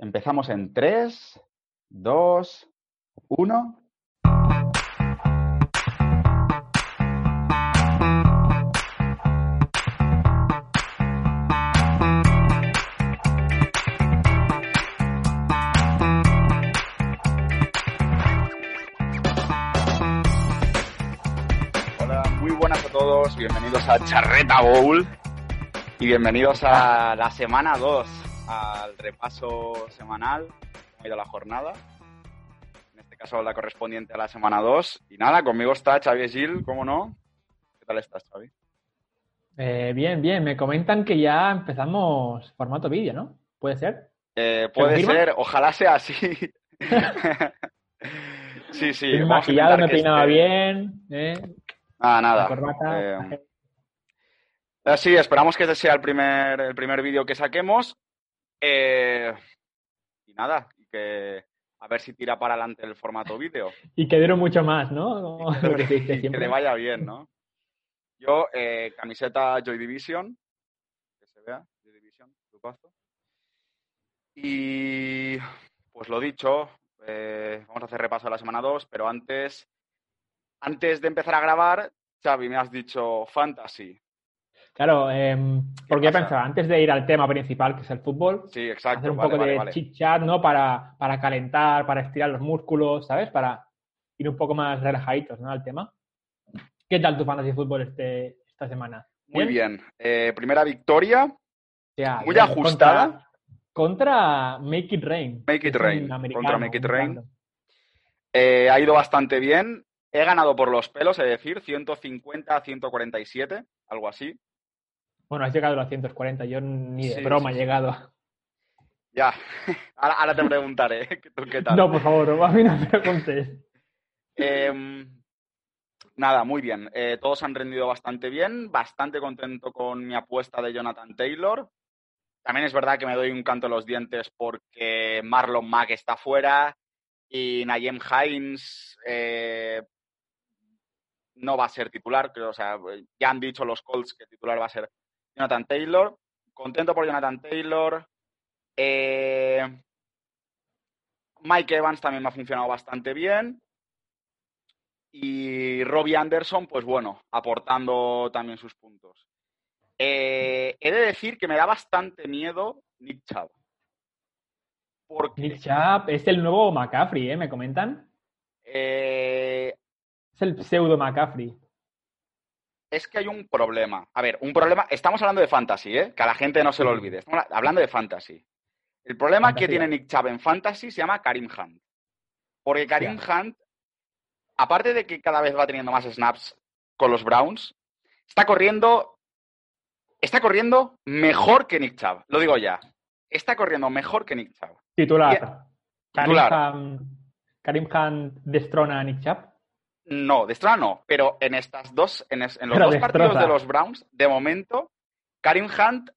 Empezamos en 3, 2, 1. Hola, muy buenas a todos, bienvenidos a Charreta Bowl y bienvenidos a la semana 2, al repaso semanal, cómo ha ido la jornada. En este caso la correspondiente a la semana 2. Y nada, conmigo está Xavi Gil, ¿cómo no? ¿Qué tal estás, Xavi? Eh, bien, bien. Me comentan que ya empezamos formato vídeo, ¿no? ¿Puede ser? Eh, puede ser, ojalá sea así. sí, sí. Estoy maquillado, me peinaba este- bien. ¿eh? Ah, La nada. corbata. Eh, sí, esperamos que este sea el primer, el primer vídeo que saquemos. Eh, y nada, y que a ver si tira para adelante el formato vídeo. Y que dure mucho más, ¿no? Como que que le vaya bien, ¿no? Yo, eh, camiseta Joy Division, que se vea, Joy Division, grupazo. Y pues lo dicho, eh, vamos a hacer repaso de la semana 2, pero antes, antes de empezar a grabar, Xavi, me has dicho fantasy. Claro, em, porque yo pensaba, antes de ir al tema principal, que es el fútbol, Sí, exacto. hacer un vale, poco vale, de vale. chit chat, ¿no? Para, para calentar, para estirar los músculos, ¿sabes? Para ir un poco más relajaditos, ¿no? Al tema. ¿Qué tal tu fantasy fútbol este, esta semana? Muy bien. Eh, primera victoria, Muy bien, ajustada. Contra, contra Make It Rain. Make It Rain, contra Make It Rain. eh, ha ido bastante bien. He ganado por los pelos, es decir, 150 a 147, algo así. Bueno, has llegado a los 140, yo ni de Sí, broma sí, he llegado. Ya, ahora, ahora te preguntaré ¿qué, tú qué tal. No, por favor, a mí no me preguntes. Em, nada, muy bien. Eh, todos han rendido bastante bien. Bastante contento con mi apuesta de Jonathan Taylor. También es verdad que me doy un canto en los dientes porque Marlon Mack está fuera y Nayem Hines eh, no va a ser titular. Creo, o sea, ya han dicho los Colts que titular va a ser Jonathan Taylor. Contento por Jonathan Taylor. Eh, Mike Evans también me ha funcionado bastante bien. Y Robbie Anderson, pues bueno, aportando también sus puntos. Eh, he de decir que me da bastante miedo Nick Chubb. Porque Nick Chubb es el nuevo McCaffrey, ¿eh? ¿Me comentan? eh, Es el pseudo McCaffrey. Es que hay un problema. A ver, un problema. Estamos hablando de fantasy, ¿eh? Que a la gente no se lo Sí. olvide. Estamos hablando de fantasy. El problema que tiene Nick Chubb en fantasy se llama Karim Hunt. Porque Karim Hunt, aparte de que cada vez va teniendo más snaps con los Browns, está corriendo. Está corriendo mejor que Nick Chubb. Lo digo ya. Está corriendo mejor que Nick Chubb. Titular. Karim Titular. Hunt, Karim Hunt destrona a Nick Chubb. No, destroza no, pero en estas dos, en, es- en los Pero dos partidos de los Browns, de momento, Karim Hunt,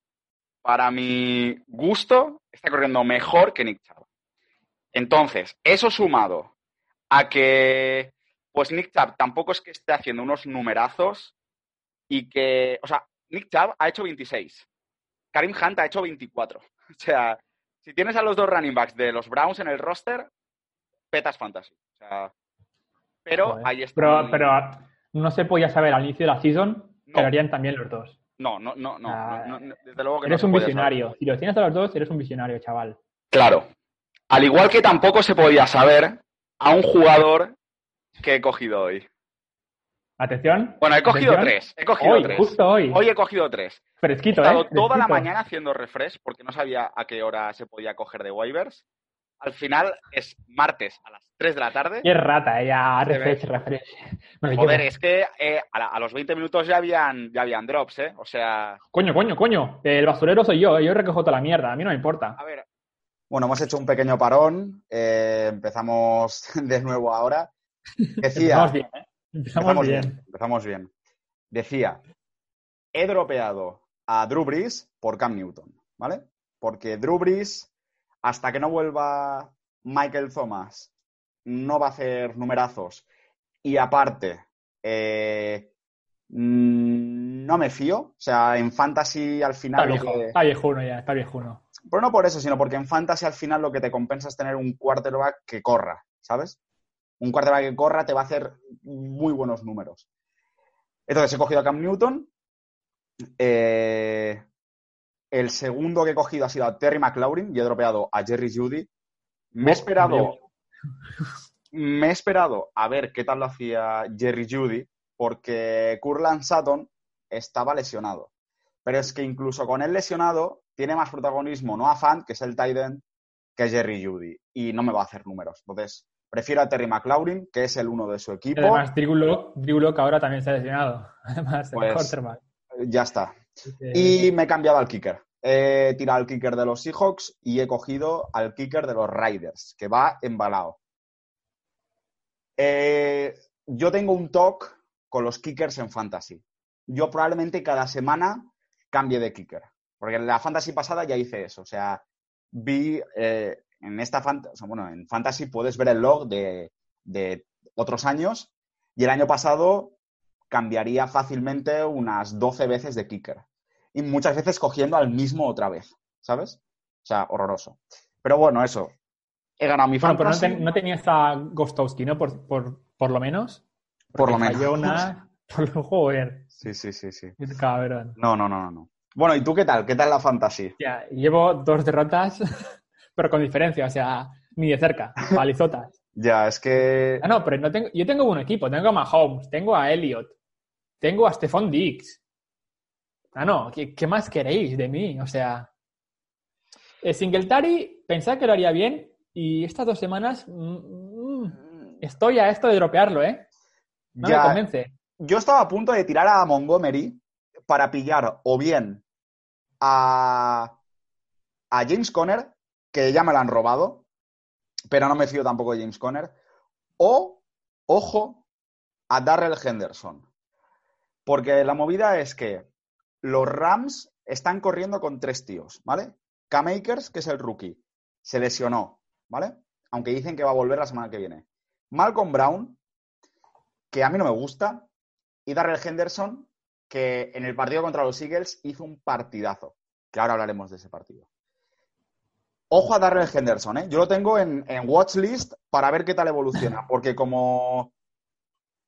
para mi gusto, está corriendo mejor que Nick Chubb. Entonces, eso sumado a que, pues Nick Chubb tampoco es que esté haciendo unos numerazos y que, o sea, Nick Chubb ha hecho 26, Karim Hunt ha hecho 24. O sea, si tienes a los dos running backs de los Browns en el roster, petas fantasy. O sea, pero ahí está. Pero, pero no se podía saber al inicio de la season No. que lo harían también los dos. No, no, no, no, Ah, no, no, desde luego que Eres un visionario. saber. Si los tienes a los dos, eres un visionario, chaval. Claro. Al igual que tampoco se podía saber a un jugador que he cogido hoy. Atención. Bueno, he cogido atención. tres. He cogido Hoy, tres. justo hoy. Hoy he cogido tres. He Fresquito, estado ¿eh? toda la mañana haciendo refresh porque no sabía a qué hora se podía coger de waivers. Al final es martes a las 3 de la tarde. Qué rata, eh, ya, Se ve. refresh, refresh. Lo Joder, llevo. es que eh, a, la- a los 20 minutos ya habían, ya habían drops, ¿eh? O sea, Coño, coño, coño. El basurero soy yo, eh, yo recojo toda la mierda, a mí no me importa. a ver, Bueno, hemos hecho un pequeño parón. eh, empezamos de nuevo ahora. Decía, Empezamos bien, ¿eh? Empezamos, empezamos bien. bien, empezamos bien. Decía, he dropeado a Drew Brees por Cam Newton, ¿vale? Porque Drew Brees, hasta que no vuelva Michael Thomas, no va a hacer numerazos. Y aparte, eh, mm, no me fío. O sea, en Fantasy al Está final... viejo, que- está viejuno ya, está viejuno. Pero no por eso, sino porque en Fantasy al final lo que te compensa es tener un quarterback que corra, ¿sabes? Un quarterback que corra te va a hacer muy buenos números. Entonces he cogido a Cam Newton. Eh, el segundo que he cogido ha sido a Terry McLaurin y he dropeado a Jerry Judy. Me he esperado, me he esperado a ver qué tal lo hacía Jerry Judy, porque Curland Sutton estaba lesionado. Pero es que incluso con él lesionado, tiene más protagonismo Noah Fant, que es el tight end, que Jerry Judy. Y no me va a hacer números. Entonces, prefiero a Terry McLaurin, que es el uno de su equipo. Además, Drew Lock, Drew Lock ahora también se ha lesionado. Además, el Pues- quarterback. Ya está. Y me he cambiado al kicker. He tirado al kicker de los Seahawks y he cogido al kicker de los Riders, que va embalado. Eh, yo tengo un talk con los kickers en fantasy. Yo probablemente cada semana cambie de kicker. Porque en la fantasy pasada ya hice eso. O sea, vi eh, en esta fant- o sea, bueno, en fantasy puedes ver el log de, de otros años. Y el año pasado cambiaría fácilmente unas 12 veces de kicker. Y muchas veces cogiendo al mismo otra vez, ¿sabes? O sea, horroroso. Pero bueno, eso. He ganado mi Bueno, pero no, fantasy. ten- no tenías a Gostowski, ¿no? Por, por, por lo menos. Por lo menos. una- Por lo joder. Sí, sí, sí, sí. Cabrón. No, no, no, no, no. Bueno, ¿y tú qué tal? ¿Qué tal la fantasy? Ya, llevo dos derrotas, pero con diferencia, o sea, ni de cerca, palizotas. Ya, es que... Ah, no, pero no tengo, yo tengo un equipo, tengo a Mahomes, tengo a Elliot, tengo a Stephon Diggs. Ah, no, ¿qué, qué más queréis de mí? O sea, Singletary pensaba que lo haría bien y estas dos semanas mm, mm, estoy a esto de dropearlo, ¿eh? No me Ya, convence. yo estaba a punto de tirar a Montgomery para pillar o bien a, a James Conner, que ya me lo han robado, pero no me fío tampoco de James Conner, o, ojo, a Darrell Henderson. Porque la movida es que los Rams están corriendo con tres tíos, ¿vale? K-Makers, que es el rookie, se lesionó, ¿vale? Aunque dicen que va a volver la semana que viene. Malcolm Brown, que a mí no me gusta, y Darrell Henderson, que en el partido contra los Eagles hizo un partidazo, que ahora hablaremos de ese partido. Ojo a Darrell Henderson, ¿eh? Yo lo tengo en, en watchlist para ver qué tal evoluciona, porque como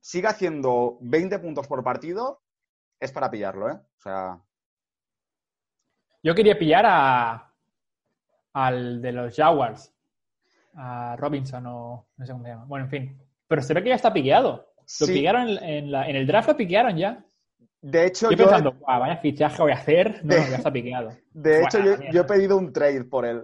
siga haciendo 20 puntos por partido, es para pillarlo, ¿eh? O sea, Yo quería pillar a al de los Jaguars, a Robinson o no sé cómo se llama. Bueno, en fin. Pero se ve que ya está piqueado. Lo sí. piquearon en, en la- en el draft, lo piquearon ya. De hecho, Yo yo, pensando, "Guau, vaya fichaje voy a hacer. No, De- ya está piqueado. de hecho, yo, yo he pedido un trade por él,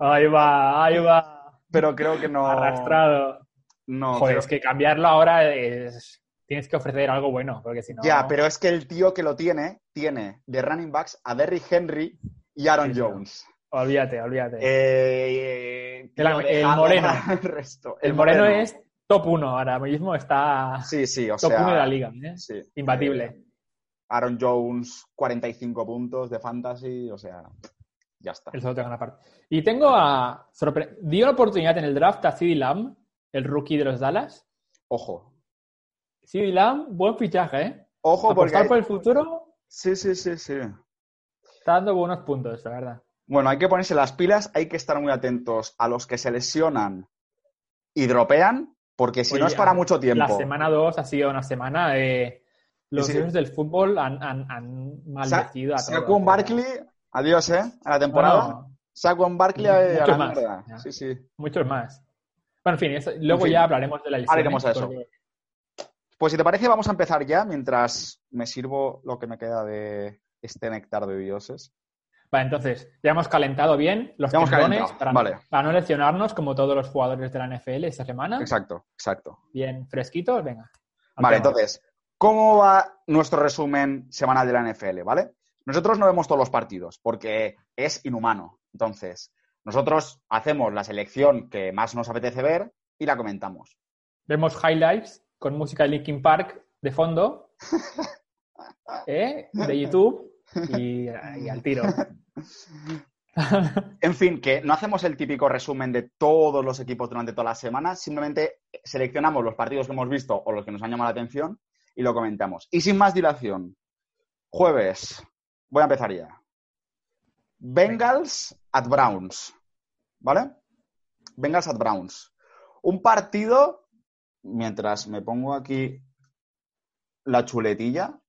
Ahí va, ahí va. pero creo que no. Arrastrado. No, Joder, creo- es que cambiarlo ahora es... Tienes que ofrecer algo bueno, porque si no... Ya, pero es que el tío que lo tiene, tiene de running backs a Derrick Henry y Aaron Sí. Jones. Olvídate, olvídate. Eh, El- tío, el moreno. resto. el Moreno es top 1 ahora mismo, está Sí, sí, o top sea. 1 de la liga. ¿eh? sí. Imbatible. Eh, Aaron Jones, 45 puntos de fantasy, o sea, ya está. El solo tengo una parte. Y tengo a. Dio la oportunidad en el draft a CeeDee Lamb, el rookie de los Dallas. Ojo. CeeDee Lamb, buen fichaje, ¿eh? Ojo, porque. Apostar por el futuro Sí, sí, sí, sí. está dando buenos puntos, la verdad. Bueno, hay que ponerse las pilas, hay que estar muy atentos a los que se lesionan y dropean, porque si no es para mucho tiempo. La semana 2 ha sido una semana de. Los Sí, sí. dioses del fútbol han, han, han maldecido a todos. Barkley, adiós, ¿eh? A la temporada. No, Saquon Barkley a, la más. Sí, sí. muchos más. Bueno, en fin, eso- luego fin. ya hablaremos de la lesión. Hablaremos de eso. Pues si te parece, vamos a empezar ya mientras me sirvo lo que me queda de este néctar de dioses. Vale, entonces, ya hemos calentado bien los Ya para, vale. para no lesionarnos como todos los jugadores de la NFL esta semana. Exacto, exacto. Bien fresquitos, venga. al Vale, tema. entonces, ¿cómo va nuestro resumen semanal de la NFL, vale? Nosotros no vemos todos los partidos porque es inhumano. Entonces, Nosotros hacemos la selección que más nos apetece ver y la comentamos. Vemos highlights con música de Linkin Park de fondo, ¿eh? de YouTube y, y al tiro. En fin, que no hacemos el típico resumen de todos los equipos durante toda la semana, simplemente seleccionamos los partidos que hemos visto o los que nos han llamado la atención y lo comentamos. Y sin más dilación, jueves, voy a empezar ya. Bengals at Browns, ¿vale? Bengals at Browns. Un partido, mientras me pongo aquí la chuletilla,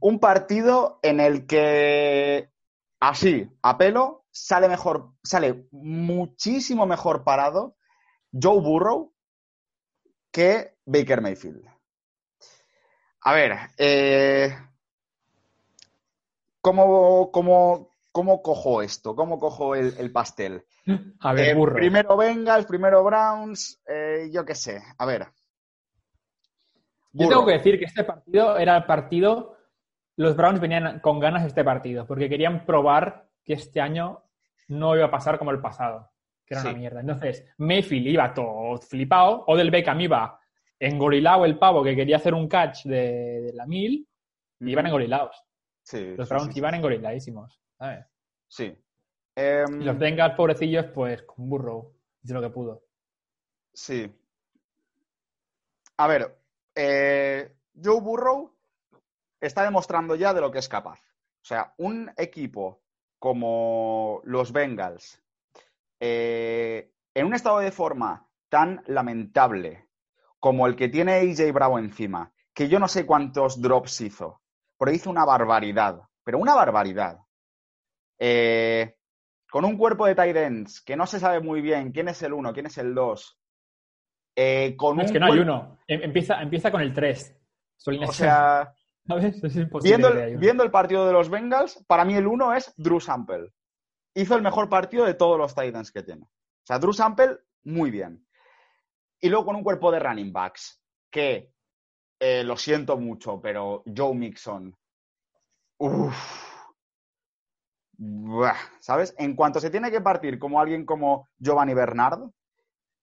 un partido en el que así, a pelo, sale mejor, sale muchísimo mejor parado Joe Burrow que Baker Mayfield. A ver, eh, ¿cómo, cómo, cómo cojo esto? ¿Cómo cojo el, el pastel? A ver, Eh, burro. primero Bengals, primero Browns, eh, yo qué sé. A ver. Yo tengo que decir que este partido era el partido. Los Browns venían con ganas de este partido, porque querían probar que este año no iba a pasar como el pasado, que era Sí. una mierda. Entonces, Mayfield iba todo flipado, Odell Beckham iba engorilado el pavo que quería hacer un catch de, de la mil, y iban engorilados. Sí, Los Browns sí, iban engoriladísimos, ¿sabes? Sí. Em, Y los Bengals, pobrecillos, pues con burro, hizo lo que pudo. Sí. A ver, eh, Joe Burrow está demostrando ya de lo que es capaz. O sea, un equipo como los Bengals, eh, en un estado de forma tan lamentable como el que tiene AJ Bravo encima, que yo no sé cuántos drops hizo, pero hizo una barbaridad, pero una barbaridad. Eh, con un cuerpo de tight ends que no se sabe muy bien quién es el uno, quién es el dos. eh, con Es un que no hay uno. Em- Empieza, empieza con el 3. O sea, ¿sabes? Es imposible viendo el, viendo el partido de los Bengals, para mí el uno es Drew Sample. Hizo el mejor partido de todos los Titans que tiene. O sea, Drew Sample, muy bien. Y luego con un cuerpo de running backs, que eh, lo siento mucho, pero Joe Mixon. Uff. Buah, ¿Sabes? En cuanto se tiene que partir como alguien como Giovanni Bernard,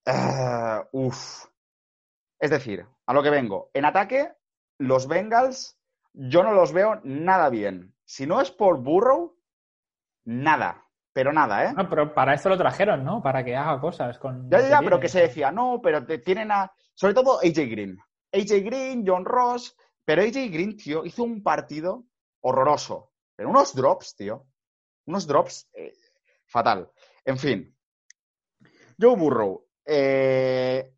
eh, uff. Es decir, a lo que vengo. En ataque, los Bengals, yo no los veo nada bien. Si no es por Burrow, nada. Pero nada, ¿eh? No, pero para esto lo trajeron, ¿no? Para que haga cosas con. Ya, ya, ya, pero que se decía, no, pero te tienen a. Sobre todo AJ Green. AJ Green, John Ross. Pero AJ Green, tío, hizo un partido horroroso. Pero unos drops, tío. Unos drops eh, fatal. En fin. Joe Burrow. eh,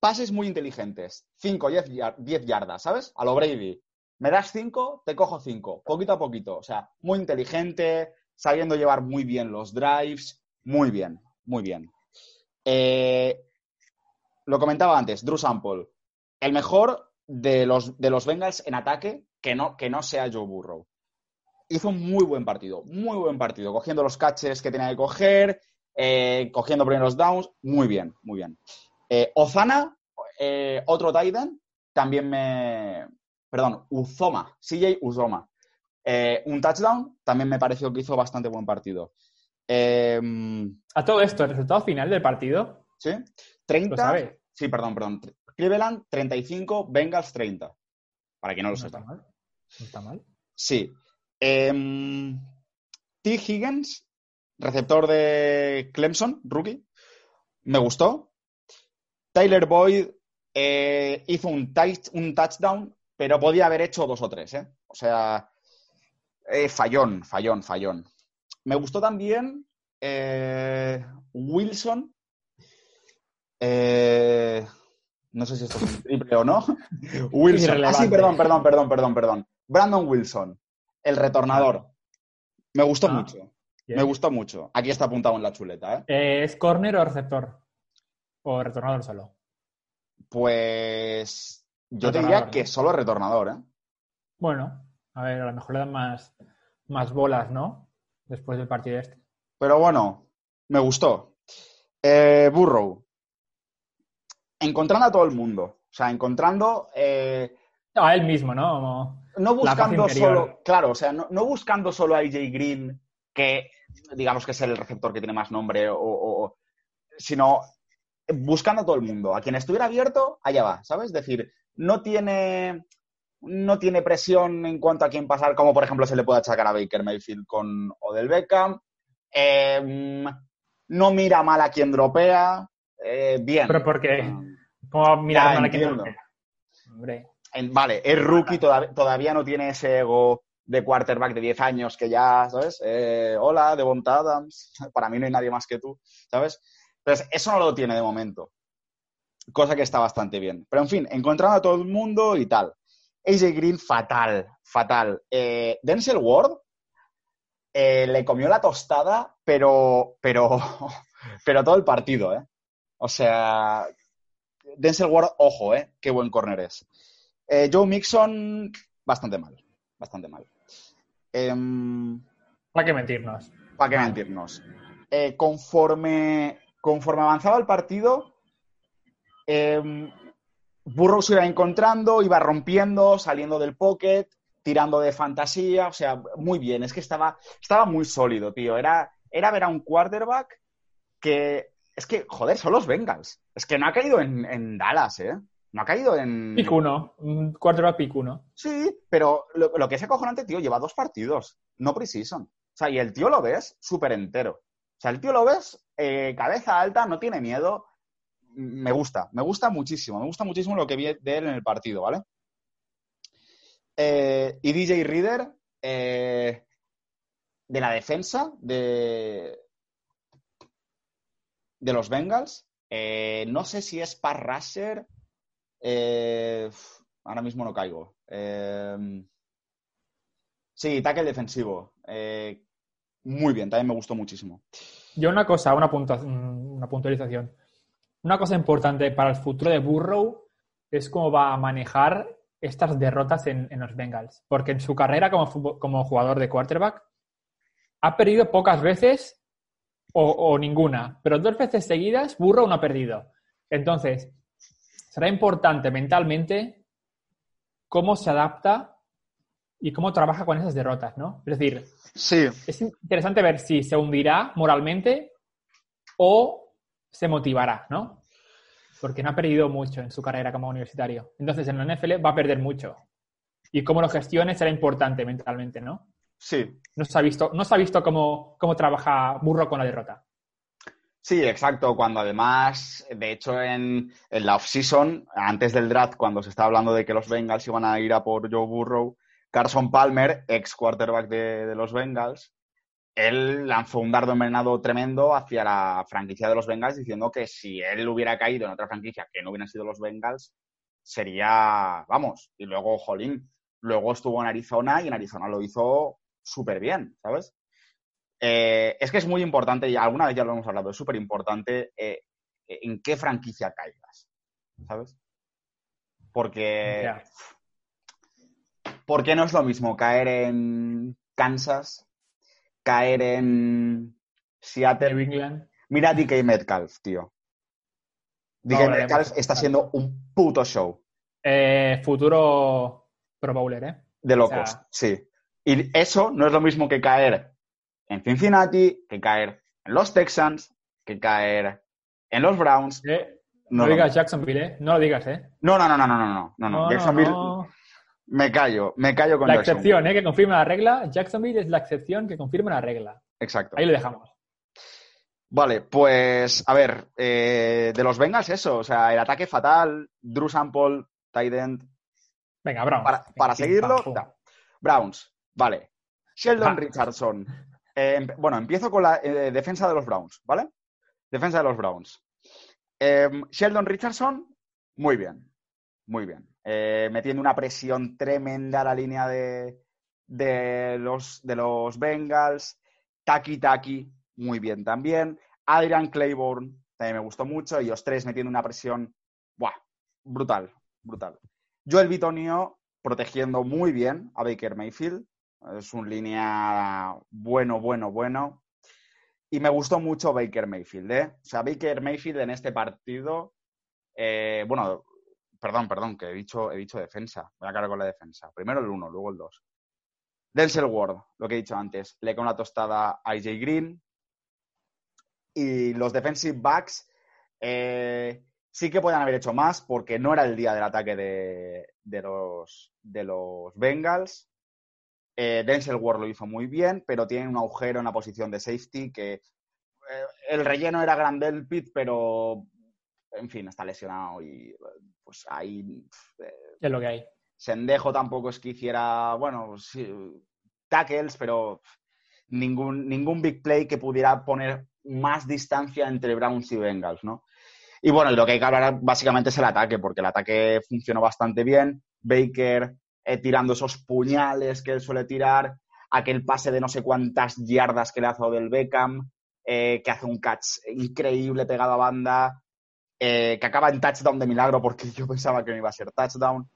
pases muy inteligentes. 5, 10 yardas, ¿sabes? A lo Brady. Me das 5, te cojo 5. Poquito a poquito. O sea, muy inteligente, sabiendo llevar muy bien los drives. Muy bien, muy bien. Eh, lo comentaba antes, Drew Sample, el mejor de los, de los Bengals en ataque que no, que no sea Joe Burrow. Hizo un muy buen partido, muy buen partido, cogiendo los catches que tenía que coger, eh, cogiendo primeros downs, muy bien, muy bien. Eh, Ozana, eh, otro Titan, también me... Perdón, Uzoma, CJ Uzoma. Eh, un touchdown, también me pareció que hizo bastante buen partido. Eh, A todo esto, el resultado final del partido, ¿Sí? lo 30. sabes. Sí, perdón, perdón. Cleveland 35, Bengals 30. Para que no No lo está sepa. mal. No está mal. Sí. Em, T. Higgins, receptor de Clemson, rookie. Me gustó. Tyler Boyd eh, hizo un, touch- un touchdown, pero podía haber hecho dos o tres, ¿eh? O sea, eh, fallón, fallón, fallón. Me gustó también eh, Wilson. No sé si esto es un triple o no. Wilson. Ah, sí, perdón, perdón, perdón, perdón, perdón. Brandon Wilson, el retornador. Me gustó Ah, mucho. Bien. Me gustó mucho. Aquí está apuntado en la chuleta, ¿eh? Eh, ¿Es corner o receptor? ¿O retornador solo? Pues yo te diría que solo retornador, ¿eh? Bueno, a ver, a lo mejor le dan más, más bolas, ¿no? Después del partido este. Pero bueno, me gustó. Eh, Burrow. Encontrando a todo el mundo. O sea, encontrando. eh, No, a él mismo, ¿no? Como- no buscando solo. Claro, o sea, no, no buscando solo a AJ Green, que digamos que es el receptor que tiene más nombre, o, sino buscando a todo el mundo. A quien estuviera abierto, allá va, ¿sabes? Es decir, no tiene, no tiene presión en cuanto a quién pasar, como por ejemplo se le puede achacar a Baker Mayfield con Odell Beckham. Eh, no mira mal a quien dropea. Eh, bien. Pero porque, como mirar Ya, mal a quien no- Hombre, En- vale, es rookie, todav- todavía no tiene ese ego de quarterback de 10 años que ya, ¿sabes? Eh, hola, Devonta Adams, para mí no hay nadie más que tú, ¿sabes? Entonces, eso no lo tiene de momento. Cosa que está bastante bien. Pero en fin, encontrando a todo el mundo y tal. AJ Green, fatal, fatal. Eh, Denzel Ward eh, le comió la tostada, pero, pero, pero todo el partido, ¿eh? O sea, Denzel Ward, ojo, ¿eh? Qué buen corner es. Eh, Joe Mixon, bastante mal. Bastante mal. Em, ¿para qué mentirnos? ¿Para qué mentirnos? Eh, conforme, conforme avanzaba el partido, em, Burrow se iba encontrando, iba rompiendo, saliendo del pocket, tirando de fantasía, o sea, muy bien. Es que estaba, estaba muy sólido, tío. Era, era ver a un quarterback que. Es que, joder, son los Bengals. Es que no ha caído en, en Dallas, ¿eh? No ha caído en. Pick uno, un quarterback pick uno. Sí, pero lo, lo que es acojonante, tío, lleva dos partidos, no preseason. O sea, y el tío lo ves súper entero. O sea, el tío lo ves eh, cabeza alta, no tiene miedo. Me gusta, me gusta muchísimo, me gusta muchísimo lo que vi de él en el partido, ¿vale? Eh, y DJ Reader, eh, de la defensa de, de los Bengals, eh, no sé si es pass rusher, eh, ahora mismo no caigo. Eh, sí, tackle defensivo. Eh, muy bien, también me gustó muchísimo. Yo una cosa, una, una puntualización. Una cosa importante para el futuro de Burrow es cómo va a manejar estas derrotas en, los Bengals. Porque en su carrera como jugador de quarterback ha perdido pocas veces o, o ninguna, pero dos veces seguidas Burrow no ha perdido. Entonces, será importante mentalmente cómo se adapta y cómo trabaja con esas derrotas, ¿no? Es decir, Sí, es interesante ver si se hundirá moralmente o se motivará, ¿no? Porque no ha perdido mucho en su carrera como universitario. Entonces, en la NFL va a perder mucho. Y cómo lo gestione será importante mentalmente, ¿no? sí, No se ha visto, no se ha visto cómo, cómo trabaja Burro con la derrota. Sí, exacto. Cuando además, de hecho, en, en la off-season, antes del draft, cuando se estaba hablando de que los Bengals iban a ir a por Joe Burrow, Carson Palmer, ex quarterback de, de los Bengals, él lanzó un dardo envenenado tremendo hacia la franquicia de los Bengals diciendo que si él hubiera caído en otra franquicia que no hubieran sido los Bengals, sería, vamos, y luego, jolín, luego estuvo en Arizona y en Arizona lo hizo súper bien, ¿sabes? Eh, es que es muy importante, y alguna vez ya lo hemos hablado, es súper importante eh, en qué franquicia caigas, ¿sabes? Porque, Ya. porque no es lo mismo caer en Kansas, caer en Seattle. New England. Mira a DK Metcalf, tío. DK No, Metcalf está siendo un puto show Eh, futuro Pro Bowler, ¿eh? de locos, O sea- sí. Y eso no es lo mismo que caer en Cincinnati, que caer en los Texans, que caer en los Browns. ¿Eh? No, no, digas. Jacksonville, ¿eh? No lo digas, ¿eh? No, no, no, no, no, no, no, no. Jacksonville, me callo, me callo con La excepción, ¿eh? Que confirma la regla. Jacksonville es la excepción que confirma la regla. Exacto. Ahí lo dejamos. Vale, pues a ver, eh, de los Bengals eso, o sea, el ataque fatal, Drew Sample, tight end. Venga, Browns. Para, para seguirlo, Browns, vale. Sheldon Richardson, eh, bueno, empiezo con la eh, defensa de los Browns, ¿vale? Defensa de los Browns. Em, Sheldon Richardson, muy bien, muy bien. Eh, metiendo una presión tremenda a la línea de, de los, de los Bengals. Taki Taki, muy bien también. Adrian Claiborne, también me gustó mucho. Y los tres metiendo una presión, ¡buah! Brutal, brutal. Joel Bitonio protegiendo muy bien a Baker Mayfield. Es un línea bueno, bueno, bueno. Y me gustó mucho Baker Mayfield, ¿eh? O sea, Baker Mayfield en este partido, eh, bueno, perdón, perdón, que he dicho, he dicho defensa. Voy a cargar con la defensa. Primero el 1, luego el 2. Denzel Ward, lo que he dicho antes, le con la tostada a AJ Green. Y los defensive backs eh, sí que pueden haber hecho más porque no era el día del ataque de, de los, de los Bengals. Eh, Denzel Ward lo hizo muy bien, pero tiene un agujero en la posición de safety que eh, el relleno era grande el pit, pero en fin, está lesionado y pues ahí... Eh, es lo que hay. Sendejo tampoco es que hiciera, bueno, sí, tackles, pero ningún, ningún big play que pudiera poner más distancia entre Browns y Bengals, ¿no? Y bueno, lo que hay que hablar básicamente es el ataque, porque el ataque funcionó bastante bien. Baker eh, tirando esos puñales que él suele tirar, aquel pase de no sé cuántas yardas que le hace del Beckham, eh, que hace un catch increíble pegado a banda, eh, que acaba en touchdown de milagro porque yo pensaba que no iba a ser touchdown.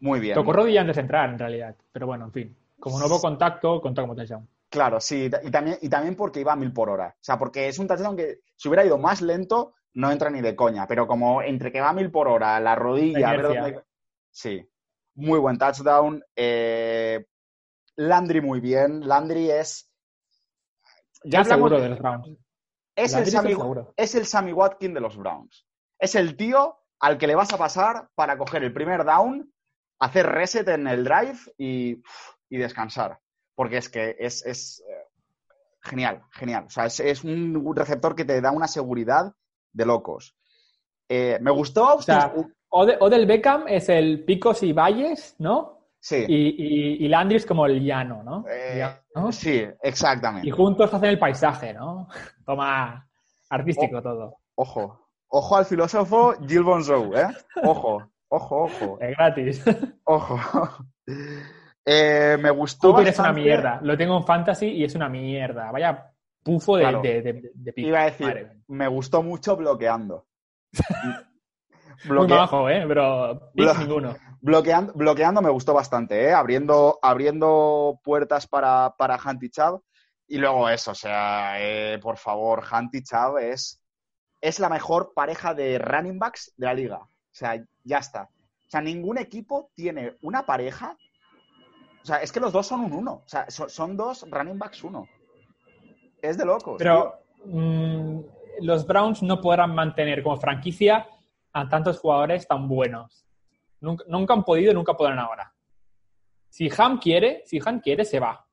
Muy bien. Tocó rodilla antes de entrar, en realidad. Pero bueno, en fin. Como no hubo contacto, contó como touchdown. Claro, sí. Y también, y también porque iba a mil por hora. O sea, porque es un touchdown que si hubiera ido más lento, no entra ni de coña. Pero como entre que va a mil por hora, la rodilla, Sí muy buen touchdown. Eh, Landry muy bien. Landry es. Ya seguro de los Browns. Es el, Sammy, es el Sammy Watkins de los Browns. Es el tío al que le vas a pasar para coger el primer down, hacer reset en el drive y, descansar. Porque es que es, eh, genial, genial. O sea, es, un receptor que te da una seguridad de locos. Eh, me gustó. Odell Beckham es el picos y valles, ¿no? Sí. Y, y, Landry es como el llano, eh, ¿no? Sí, exactamente. Y juntos hacen el paisaje, ¿no? Toma artístico todo. Ojo, ojo al filósofo Gil Bonzo, ¿eh? Ojo, ojo, ojo. Es gratis. Ojo. Eh, me gustó. Cooper es una mierda. Lo tengo en fantasy y es una mierda. Vaya pufo de, de, de, Iba a decir, me gustó mucho bloqueando. Muy bajo, ¿eh? Pero ninguno. Bloqueando, bloqueando me gustó bastante, ¿eh? Abriendo, abriendo puertas para, para Hunt y luego eso, o sea, eh, por favor, Hunt y Chubb es, es la mejor pareja de running backs de la liga. O sea, ya está. O sea, ningún equipo tiene una pareja. O sea, es que los dos son un uno. O sea, son, dos running backs uno. Es de locos. Pero mm, los Browns no podrán mantener como franquicia a tantos jugadores tan buenos. Nunca, han podido y nunca podrán ahora. Si Ham quiere, si Han quiere, se va.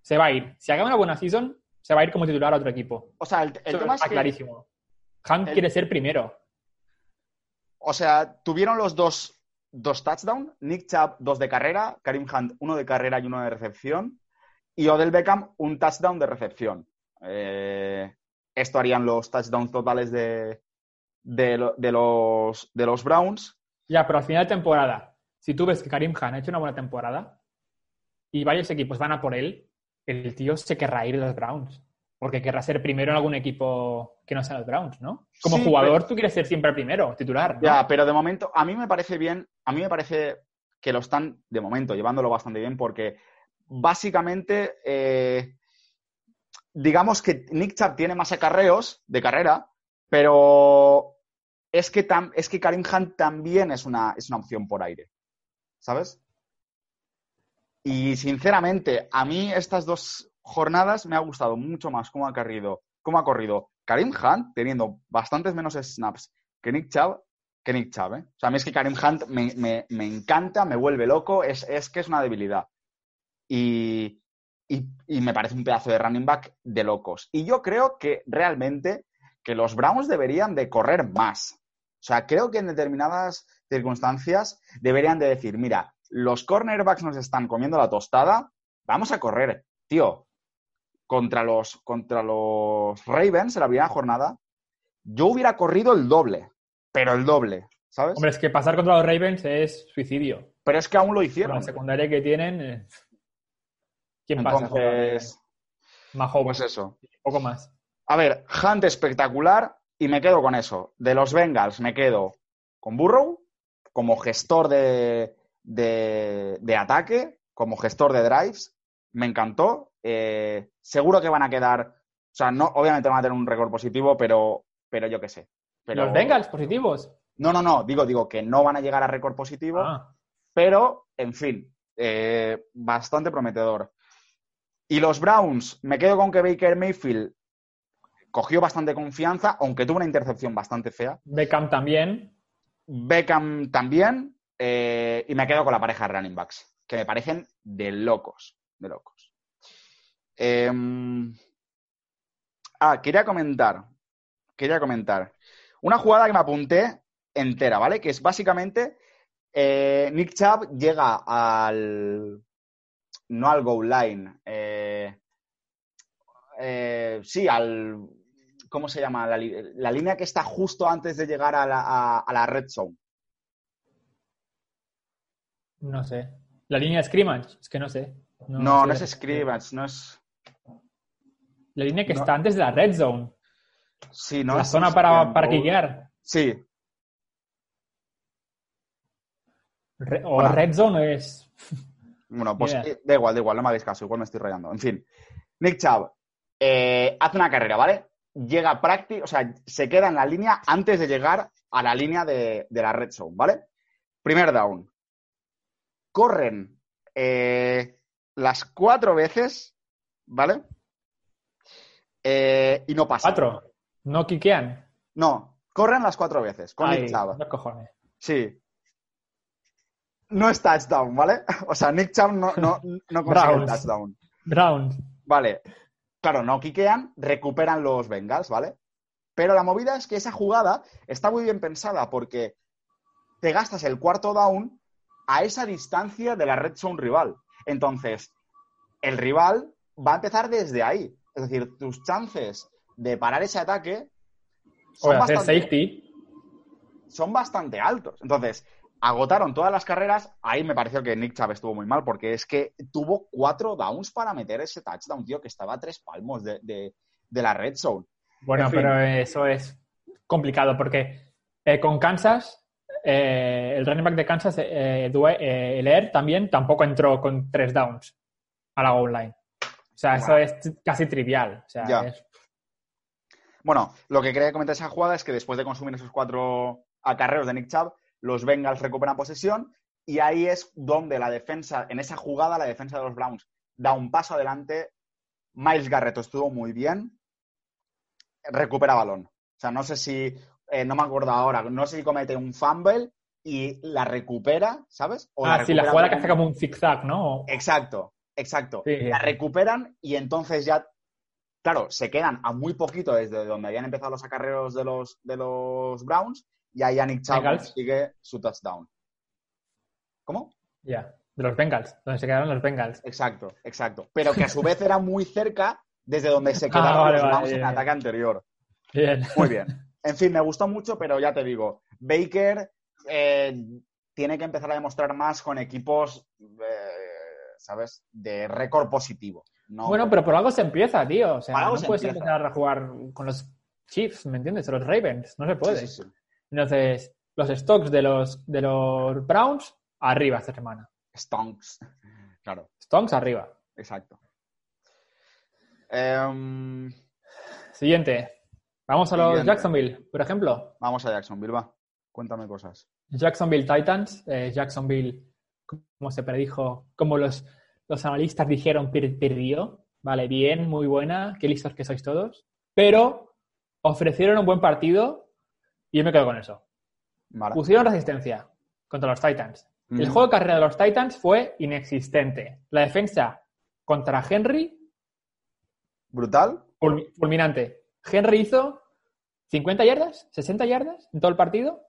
Se va a ir. Si haga una buena season, se va a ir como titular a otro equipo. O sea, el, tema está clarísimo. Han quiere ser primero. O sea, tuvieron los dos, dos touchdowns. Nick Chubb, dos de carrera. Karim Hunt, uno de carrera y uno de recepción. Y Odell Beckham, un touchdown de recepción. Eh, esto harían los touchdowns totales de, de, los, de los Browns. Ya, pero al final de temporada, si tú ves que Karim Khan ha hecho una buena temporada y varios equipos van a por él, el tío se querrá ir de los Browns. Porque querrá ser primero en algún equipo que no sea los Browns, ¿no? Como jugador, tú quieres ser siempre el primero, titular. Ya, pero de momento, a mí me parece bien, a mí me parece que lo están, de momento, llevándolo bastante bien, porque básicamente, eh, digamos que Nick Chubb tiene más acarreos de carrera, pero es que, es que Karim Hunt también es una, es una opción por aire. ¿Sabes? Y sinceramente, a mí estas dos jornadas me ha gustado mucho más cómo ha corrido, cómo ha corrido Karim Hunt, teniendo bastantes menos snaps que Nick Chubb, que Nick Chubb, ¿eh? O sea, a mí es que Karim Hunt me, encanta, me vuelve loco, es, que es una debilidad. Y, y, me parece un pedazo de running back de locos. Y yo creo que realmente que los Browns deberían de correr más. O sea, creo que en determinadas circunstancias deberían de decir, mira, los cornerbacks nos están comiendo la tostada, vamos a correr. Tío, contra los, contra los Ravens en la primera jornada, yo hubiera corrido el doble, pero el doble, ¿sabes? Hombre, es que pasar contra los Ravens es suicidio. Pero es que aún lo hicieron. la secundaria que tienen, eh, ¿quién Entonces, pasa? Pues eso. Un poco más. A ver, Hunt espectacular, y me quedo con eso. De los Bengals me quedo con Burrow como gestor de, de, ataque, como gestor de drives. Me encantó. Eh, seguro que van a quedar, o sea, no, obviamente van a tener un récord positivo, pero, pero yo qué sé. Pero... ¿Los Bengals positivos? No, no, no, digo, digo que no van a llegar a récord positivo, ah. pero, en fin, eh, bastante prometedor. Y los Browns, me quedo con que Baker Mayfield cogió bastante confianza, aunque tuvo una intercepción bastante fea. Beckham también. Beckham también. eh, y me quedo con la pareja de running backs, que me parecen de locos. De locos. Em, ah, quería comentar. Quería comentar. Una jugada que me apunté entera, ¿vale? Que es básicamente eh, Nick Chubb llega al. No al goal line. eh, eh, sí, al. ¿Cómo se llama? La, línea que está justo antes de llegar a la, a- a la red zone. No sé. La línea de scrimmage, es que no sé. No, sé no, es scrimmage, no es. La línea que no. está antes de la red zone. Sí, no la es zona para, quiquear. Sí, Re- o Bueno. red zone es. Bueno, pues Yeah. eh, da igual, da igual, no me hagáis caso, igual me estoy rayando. En fin, Nick Chubb eh, hace una carrera, ¿vale? Llega práctico, o sea, se queda en la línea antes de llegar a la línea de, de la red zone, ¿vale? Primer down. Corren eh, las cuatro veces, ¿vale? Eh, y no pasa. Cuatro. No quiquean. No, corren las cuatro veces con Ay, Nick Chubb. no cojones. Sí. No es touchdown, ¿vale? O sea, Nick Chubb no, no, no consigue Browns. touchdown. Browns. Vale. Claro, no quiquean, recuperan los Bengals, ¿vale? Pero la movida es que esa jugada está muy bien pensada porque te gastas el cuarto down a esa distancia de la red zone rival. Entonces, el rival va a empezar desde ahí. Es decir, tus chances de parar ese ataque O hacer safety. son bastante altos. Entonces, agotaron todas las carreras. Ahí me pareció que Nick Chubb estuvo muy mal porque es que tuvo cuatro downs para meter ese touchdown, tío, que estaba a tres palmos de, de- de la red zone. Bueno, En fin. pero eso es complicado porque eh, con Kansas, eh, el running back de Kansas, eh, eh, también tampoco entró con tres downs a la goal line. O sea, eso es casi trivial. O sea, Ya. es- Bueno, lo que quería comentar esa jugada es que después de consumir esos cuatro acarreos de Nick Chubb, los Bengals recuperan posesión y ahí es donde la defensa, en esa jugada, la defensa de los Browns da un paso adelante. Miles Garrett estuvo muy bien, recupera balón. O sea, no sé si, eh, no me acuerdo ahora, no sé si comete un fumble y la recupera, ¿sabes? O ah, sí, la jugada que hace como un zigzag, ¿no? Exacto, exacto. Sí, la recuperan y entonces ya, claro, se quedan a muy poquito desde donde habían empezado los acarreos de los, de los Browns y ahí Nick Chubb Bengals. consigue su touchdown. ¿Cómo? Ya, de los Bengals, donde se quedaron los Bengals. Exacto, exacto. Pero que a su vez era muy cerca desde donde se quedaron Ah, vale, los vale, Browns en bien, ataque anterior. Bien. Muy bien. En fin, me gustó mucho, pero ya te digo, Baker eh, tiene que empezar a demostrar más con equipos, eh, ¿sabes? De récord positivo. No Bueno, pero por algo se empieza, tío. O sea, no se puedes empieza. empezar a jugar con los Chiefs, ¿me entiendes? O los Ravens, no se puede. Sí, sí, sí. Entonces, los stocks de los, de los Browns, arriba esta semana. Stonks. Claro, Stonks arriba. exacto. Em, Siguiente. Vamos a los Siguiente. Jacksonville, por ejemplo. vamos a Jacksonville, va. Cuéntame cosas. Jacksonville Titans. eh, Jacksonville, como se predijo, como los, los analistas dijeron, per- perdió. Vale, bien, muy buena. Qué listos que sois todos. Pero ofrecieron un buen partido y yo me quedo con eso. Vale. Pusieron resistencia contra los Titans. El Mm. juego de carrera de los Titans fue inexistente. La defensa contra Henry, ¿Brutal? fulmi- fulminante. Henry hizo 50 yardas, 60 yardas en todo el partido.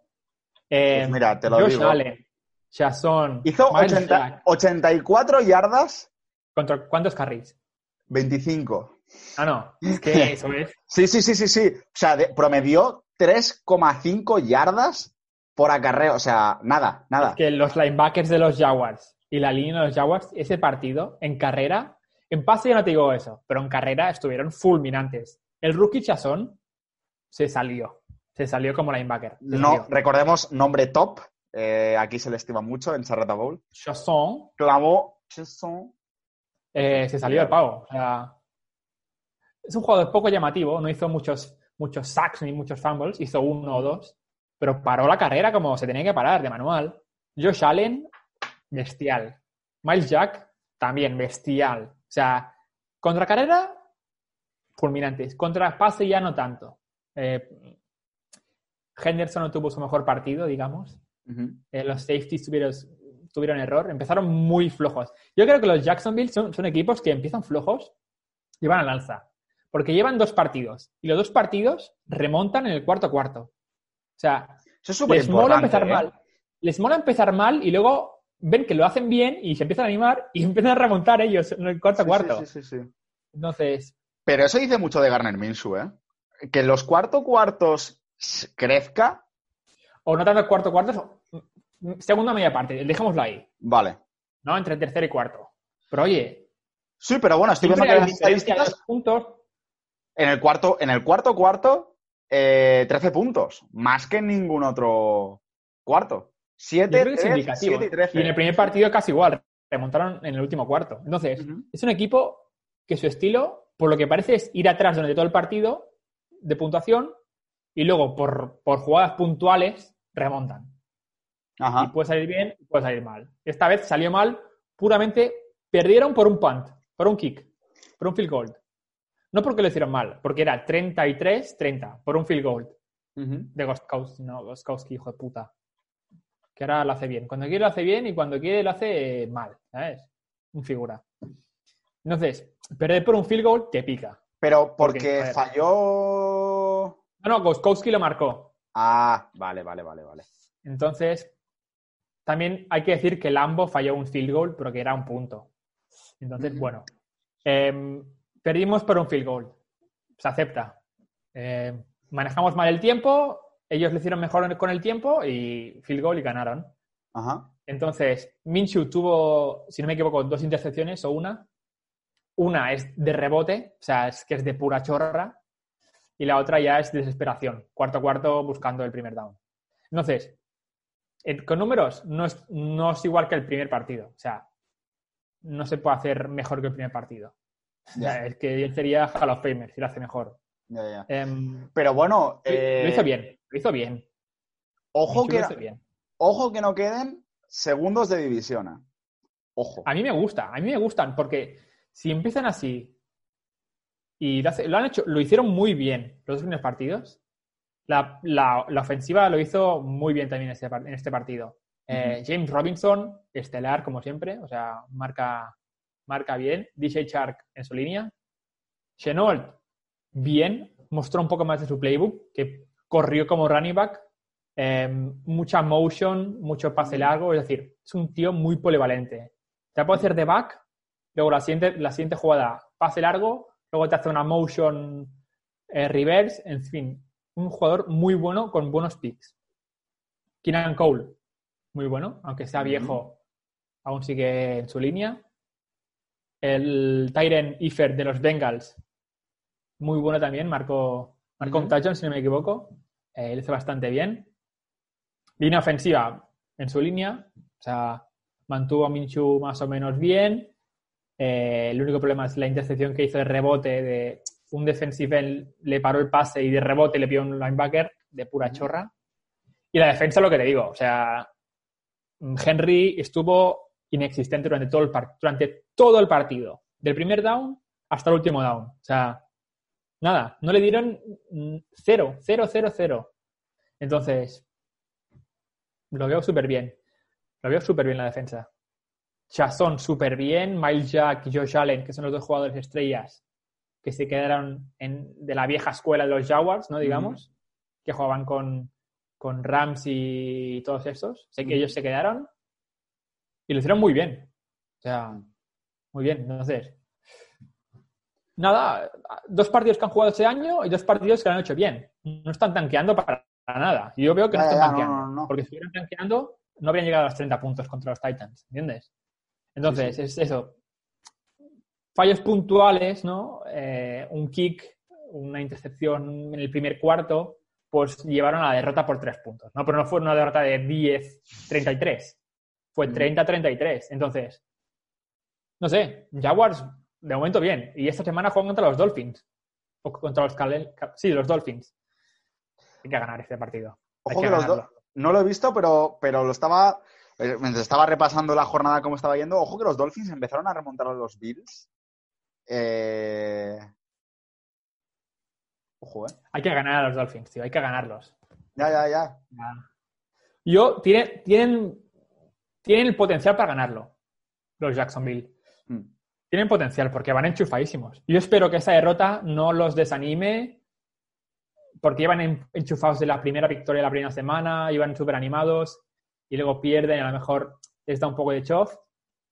Eh, Pues mira, te lo Josh digo. Allen, Jason, Hizo Miles 80 Jack. 84 yardas, ¿Contra cuántos carries? 25. Ah, no. Es que eso es. Sí, sí, sí, sí, sí. O sea, de- promedió 3,5 yardas por acarreo. O sea, nada, nada. Es que los linebackers de los Jaguars y la línea de los Jaguars, ese partido en carrera, en pase ya no te digo eso, pero en carrera estuvieron fulminantes. El rookie Chazón se salió. Se salió como linebacker. No, salió. recordemos, nombre top. eh, aquí se le estima mucho en Charreta Bowl. Chazón Clavó. Chesson. eh, se salió del pavo. O sea, es un jugador poco llamativo, no hizo muchos, muchos sacks ni muchos fumbles, hizo uno o dos, pero paró la carrera como se tenía que parar, de manual. Josh Allen, bestial. Miles Jack, también bestial. O sea, contra carrera, fulminantes. Contra pase ya no tanto. Eh, Henderson no tuvo su mejor partido, digamos. Eh, los safeties tuvieron, tuvieron error. Empezaron muy flojos. Yo creo que los Jacksonville son, son equipos que empiezan flojos y van al alza. Porque llevan dos partidos. Y los dos partidos remontan en el cuarto cuarto. O sea, Eso es les mola empezar. ¿eh? mal. Les mola empezar mal y luego ven que lo hacen bien y se empiezan a animar y empiezan a remontar ellos en el cuarto Sí, cuarto. sí, sí, sí, sí. Entonces, Pero eso dice mucho de Garner Minshew, ¿eh? Que los cuarto cuartos crezca, o no tanto cuarto cuarto, mm, segunda media parte, dejémoslo ahí, vale. ¿no? Entre tercero y cuarto. Pero oye, Sí, pero bueno, estoy viendo que las estadísticas puntos. En el cuarto, en el cuarto cuarto, eh, 13 puntos, más que en ningún otro cuarto. Yo 7, creo que es 3, indicativo. 7 y 13. Y en el primer partido casi igual, remontaron en el último cuarto. Entonces, es un equipo que su estilo, por lo que parece, es ir atrás durante todo el partido de puntuación y luego por, por jugadas puntuales remontan. Y Ajá. puede salir bien y puede salir mal. Esta vez salió mal, puramente perdieron por un punt, por un kick, por un field goal. No porque lo hicieron mal, porque era 33-30 por un field goal de Gostkowski, no, Gostkowski, hijo de puta. Que ahora lo hace bien. Cuando quiere lo hace bien y cuando quiere lo hace eh, mal, ¿sabes? Un figura. Entonces, perder por un field goal te pica. Pero Porque, falló. No, no, Gostkowski lo marcó. Ah, vale, vale, vale, vale. Entonces, también hay que decir que Lambo falló un field goal, pero que era un punto. Entonces, bueno, em, perdimos por un field goal. Se acepta. Em, manejamos mal el tiempo, ellos lo hicieron mejor con el tiempo y field goal y ganaron. Ajá. Entonces, Minshew tuvo, si no me equivoco, dos intercepciones o una. Una es de rebote, o sea, es que es de pura chorra. Y la otra ya es desesperación. Cuarto a cuarto buscando el primer down. Entonces, en- con números no es, no es igual que el primer partido. O sea, no se puede hacer mejor que el primer partido. Ya. es que él sería Hall of Famer si lo hace mejor. Ya, ya. Em, Pero bueno, lo- eh, lo hizo bien, lo hizo bien. Ojo que, bien. ojo que no queden segundos de división. ¿eh? Ojo. A mí me gusta, a mí me gustan, porque si empiezan así y lo, han hecho, lo hicieron muy bien los dos primeros partidos. La, la- la ofensiva lo hizo muy bien también este, en este partido. Eh, James Robinson, estelar como siempre, o sea, marca, marca bien. DJ Shark en su línea. Chenault, bien, mostró un poco más de su playbook, que corrió como running back. Eh, mucha motion, mucho pase largo, es decir, es un tío muy polivalente. Te puede hacer de back, luego la siguiente, la siguiente jugada, pase largo, luego te hace una motion eh, reverse, en fin, un jugador muy bueno con buenos picks. Keenan Cole, muy bueno, aunque sea Ujú. viejo, aún sigue en su línea. El Tyren Ifer de los Bengals, muy bueno también, marcó, marcó un touchdown, si no me equivoco. Eh, lo hizo bastante bien. Línea ofensiva en su línea, o sea, mantuvo a Minshew más o menos bien. Eh, el único problema es la intercepción que hizo de rebote de un defensive end le paró el pase y de rebote le pidió un linebacker de pura chorra. Y la defensa, lo que te digo, o sea, Henry estuvo inexistente durante todo el, par- durante todo el partido, del primer down hasta el último down. O sea, nada, no le dieron mm, cero, cero, cero, cero. Entonces, lo veo súper bien. Lo veo súper bien la defensa. Chazón súper bien, Miles Jack y Josh Allen, que son los dos jugadores estrellas que se quedaron en, de la vieja escuela de los Jaguars, ¿no? Digamos, que jugaban con, con Rams y todos estos. Sé que ellos se quedaron y lo hicieron muy bien. O sea, muy bien. Entonces, nada, dos partidos que han jugado este año y dos partidos que lo han hecho bien. No están tanqueando para nada. Yo veo que no están ya, no, tanqueando. no, no. Porque si estuvieran tanqueando, no habrían llegado a los 30 puntos contra los Titans. ¿Entiendes? Entonces, Sí, es eso. Fallos puntuales, ¿no? Eh, un kick, una intercepción en el primer cuarto, pues llevaron a la derrota por tres puntos, ¿no? Pero no fue una derrota de 10-33. Fue Ujú. 30-33. Entonces, no sé, Jaguars, de momento bien. Y esta semana juegan contra los Dolphins. O contra los Cal- Cal- Sí, los Dolphins. Hay que ganar este partido. Ojo que que los. No lo he visto, pero, pero lo estaba. Eh, Mientras estaba repasando la jornada cómo estaba yendo, ojo que los Dolphins empezaron a remontar a los Bills. Eh, Ojo, eh. Hay que ganar a los Dolphins, tío. Hay que ganarlos. Ya, ya, ya. Yo, tienen, tienen, tienen el potencial para ganarlo, los Jacksonville. Mm. Tienen potencial porque van enchufadísimos. Yo espero que esa derrota no los desanime porque iban en- enchufados de la primera victoria de la primera semana, iban súper animados y luego pierden, a lo mejor les da un poco de chof.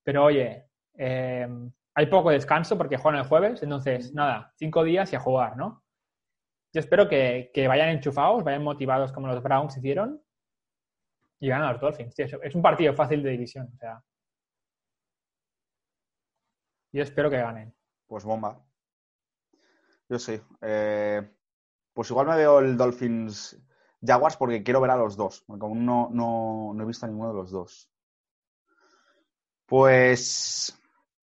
Pero oye, eh, hay poco descanso porque juegan el jueves, entonces nada, cinco días y a jugar, ¿no? Yo espero que, que vayan enchufados, vayan motivados como los Browns hicieron y ganan los Dolphins. tío. Es- es un partido fácil de división. O sea, yo espero que ganen. Pues bomba. Yo sí. Eh, pues igual me veo el Dolphins Jaguars porque quiero ver a los dos. Porque aún no, no, no he visto a ninguno de los dos. Pues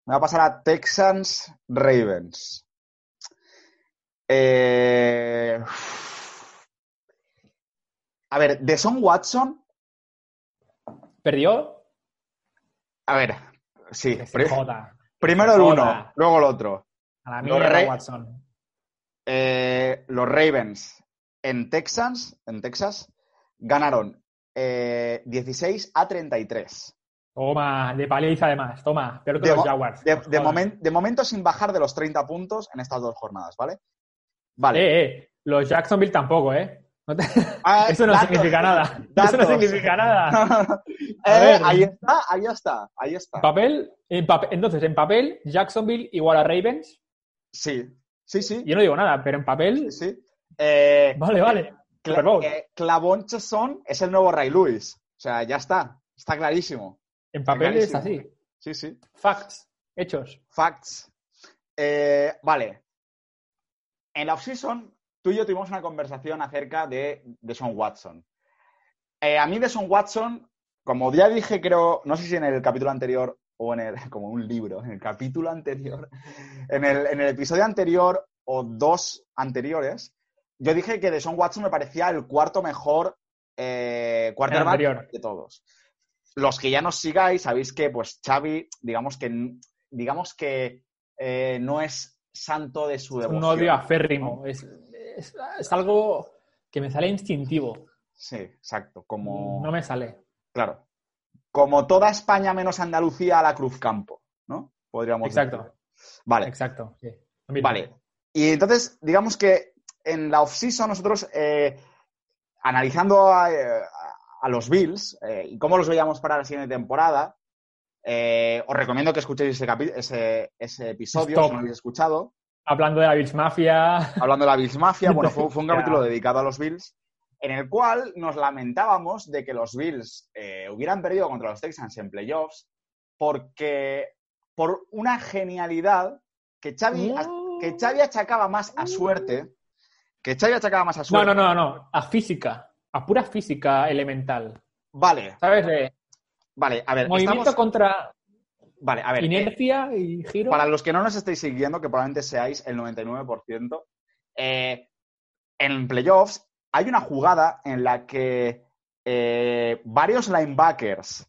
me va a pasar a Texans Ravens. Eh, a ver, de Son Watson. ¿Perdió? A ver, sí. Joda. primero el uno, luego el otro. A la Los mierda, Ra- Watson. Eh, los Ravens en Texas, en Texas ganaron eh, 16 a 33. Toma, de paliza además. Toma, que De los Jaguars. De, momen- de momento sin bajar de los 30 puntos en estas dos jornadas, ¿vale? Vale. Eh, eh, los Jacksonville tampoco, ¿eh? No te- Ah, Eso no datos, significa nada. Eso no significa nada. Eh, ver. ahí está, ahí está, ahí está. Papel, en papel, entonces, en papel, Jacksonville igual a Ravens. Sí, sí, sí. Yo no digo nada, pero en papel, sí, sí. Eh, vale, vale. Cla- eh, Clavon Chesson es el nuevo Ray Lewis. O sea, ya está. Está clarísimo. En papel es clarísimo. así. Sí, sí. Facts, hechos. Facts. Eh, vale. En la offseason, tú y yo tuvimos una conversación acerca de, de Sean Watson. Eh, a mí de Sean Watson, como ya dije, creo, no sé si en el capítulo anterior o en el, como un libro, en el capítulo anterior, en el, en el episodio anterior o dos anteriores, yo dije que de Sean Watson me parecía el cuarto mejor eh, quarterback de todos. Los que ya nos sigáis, sabéis que pues Xavi, digamos que digamos que eh, no es santo de su devoción. un odio aférrimo. Es, es, es algo que me sale instintivo. Sí, exacto. Como, No me sale. claro, como toda España menos Andalucía a la Cruz Campo, ¿no? Podríamos Exacto. decir. Vale, Exacto. sí. Vale. Y entonces, digamos que en la off-season nosotros, eh, analizando a, eh, a los Bills eh, y cómo los veíamos para la siguiente temporada, eh, os recomiendo que escuchéis ese, ese, ese episodio, Stop. si no lo habéis escuchado. Hablando de la Bills Mafia. hablando de la Bills Mafia, bueno, fue, fue un capítulo dedicado a los Bills, en el cual nos lamentábamos de que los Bills eh, hubieran perdido contra los Texans en playoffs porque por una genialidad que Xavi, que Xavi achacaba más a suerte, que Xavi achacaba más a No, suerte. no, no, no. A física. A pura física elemental. Vale, ¿Sabes? De vale, a ver, movimiento estamos- contra Vale, a ver, eh, inercia y giro. Para los que no nos estéis siguiendo, que probablemente seáis el 99%, eh, en playoffs hay una jugada en la que eh, varios linebackers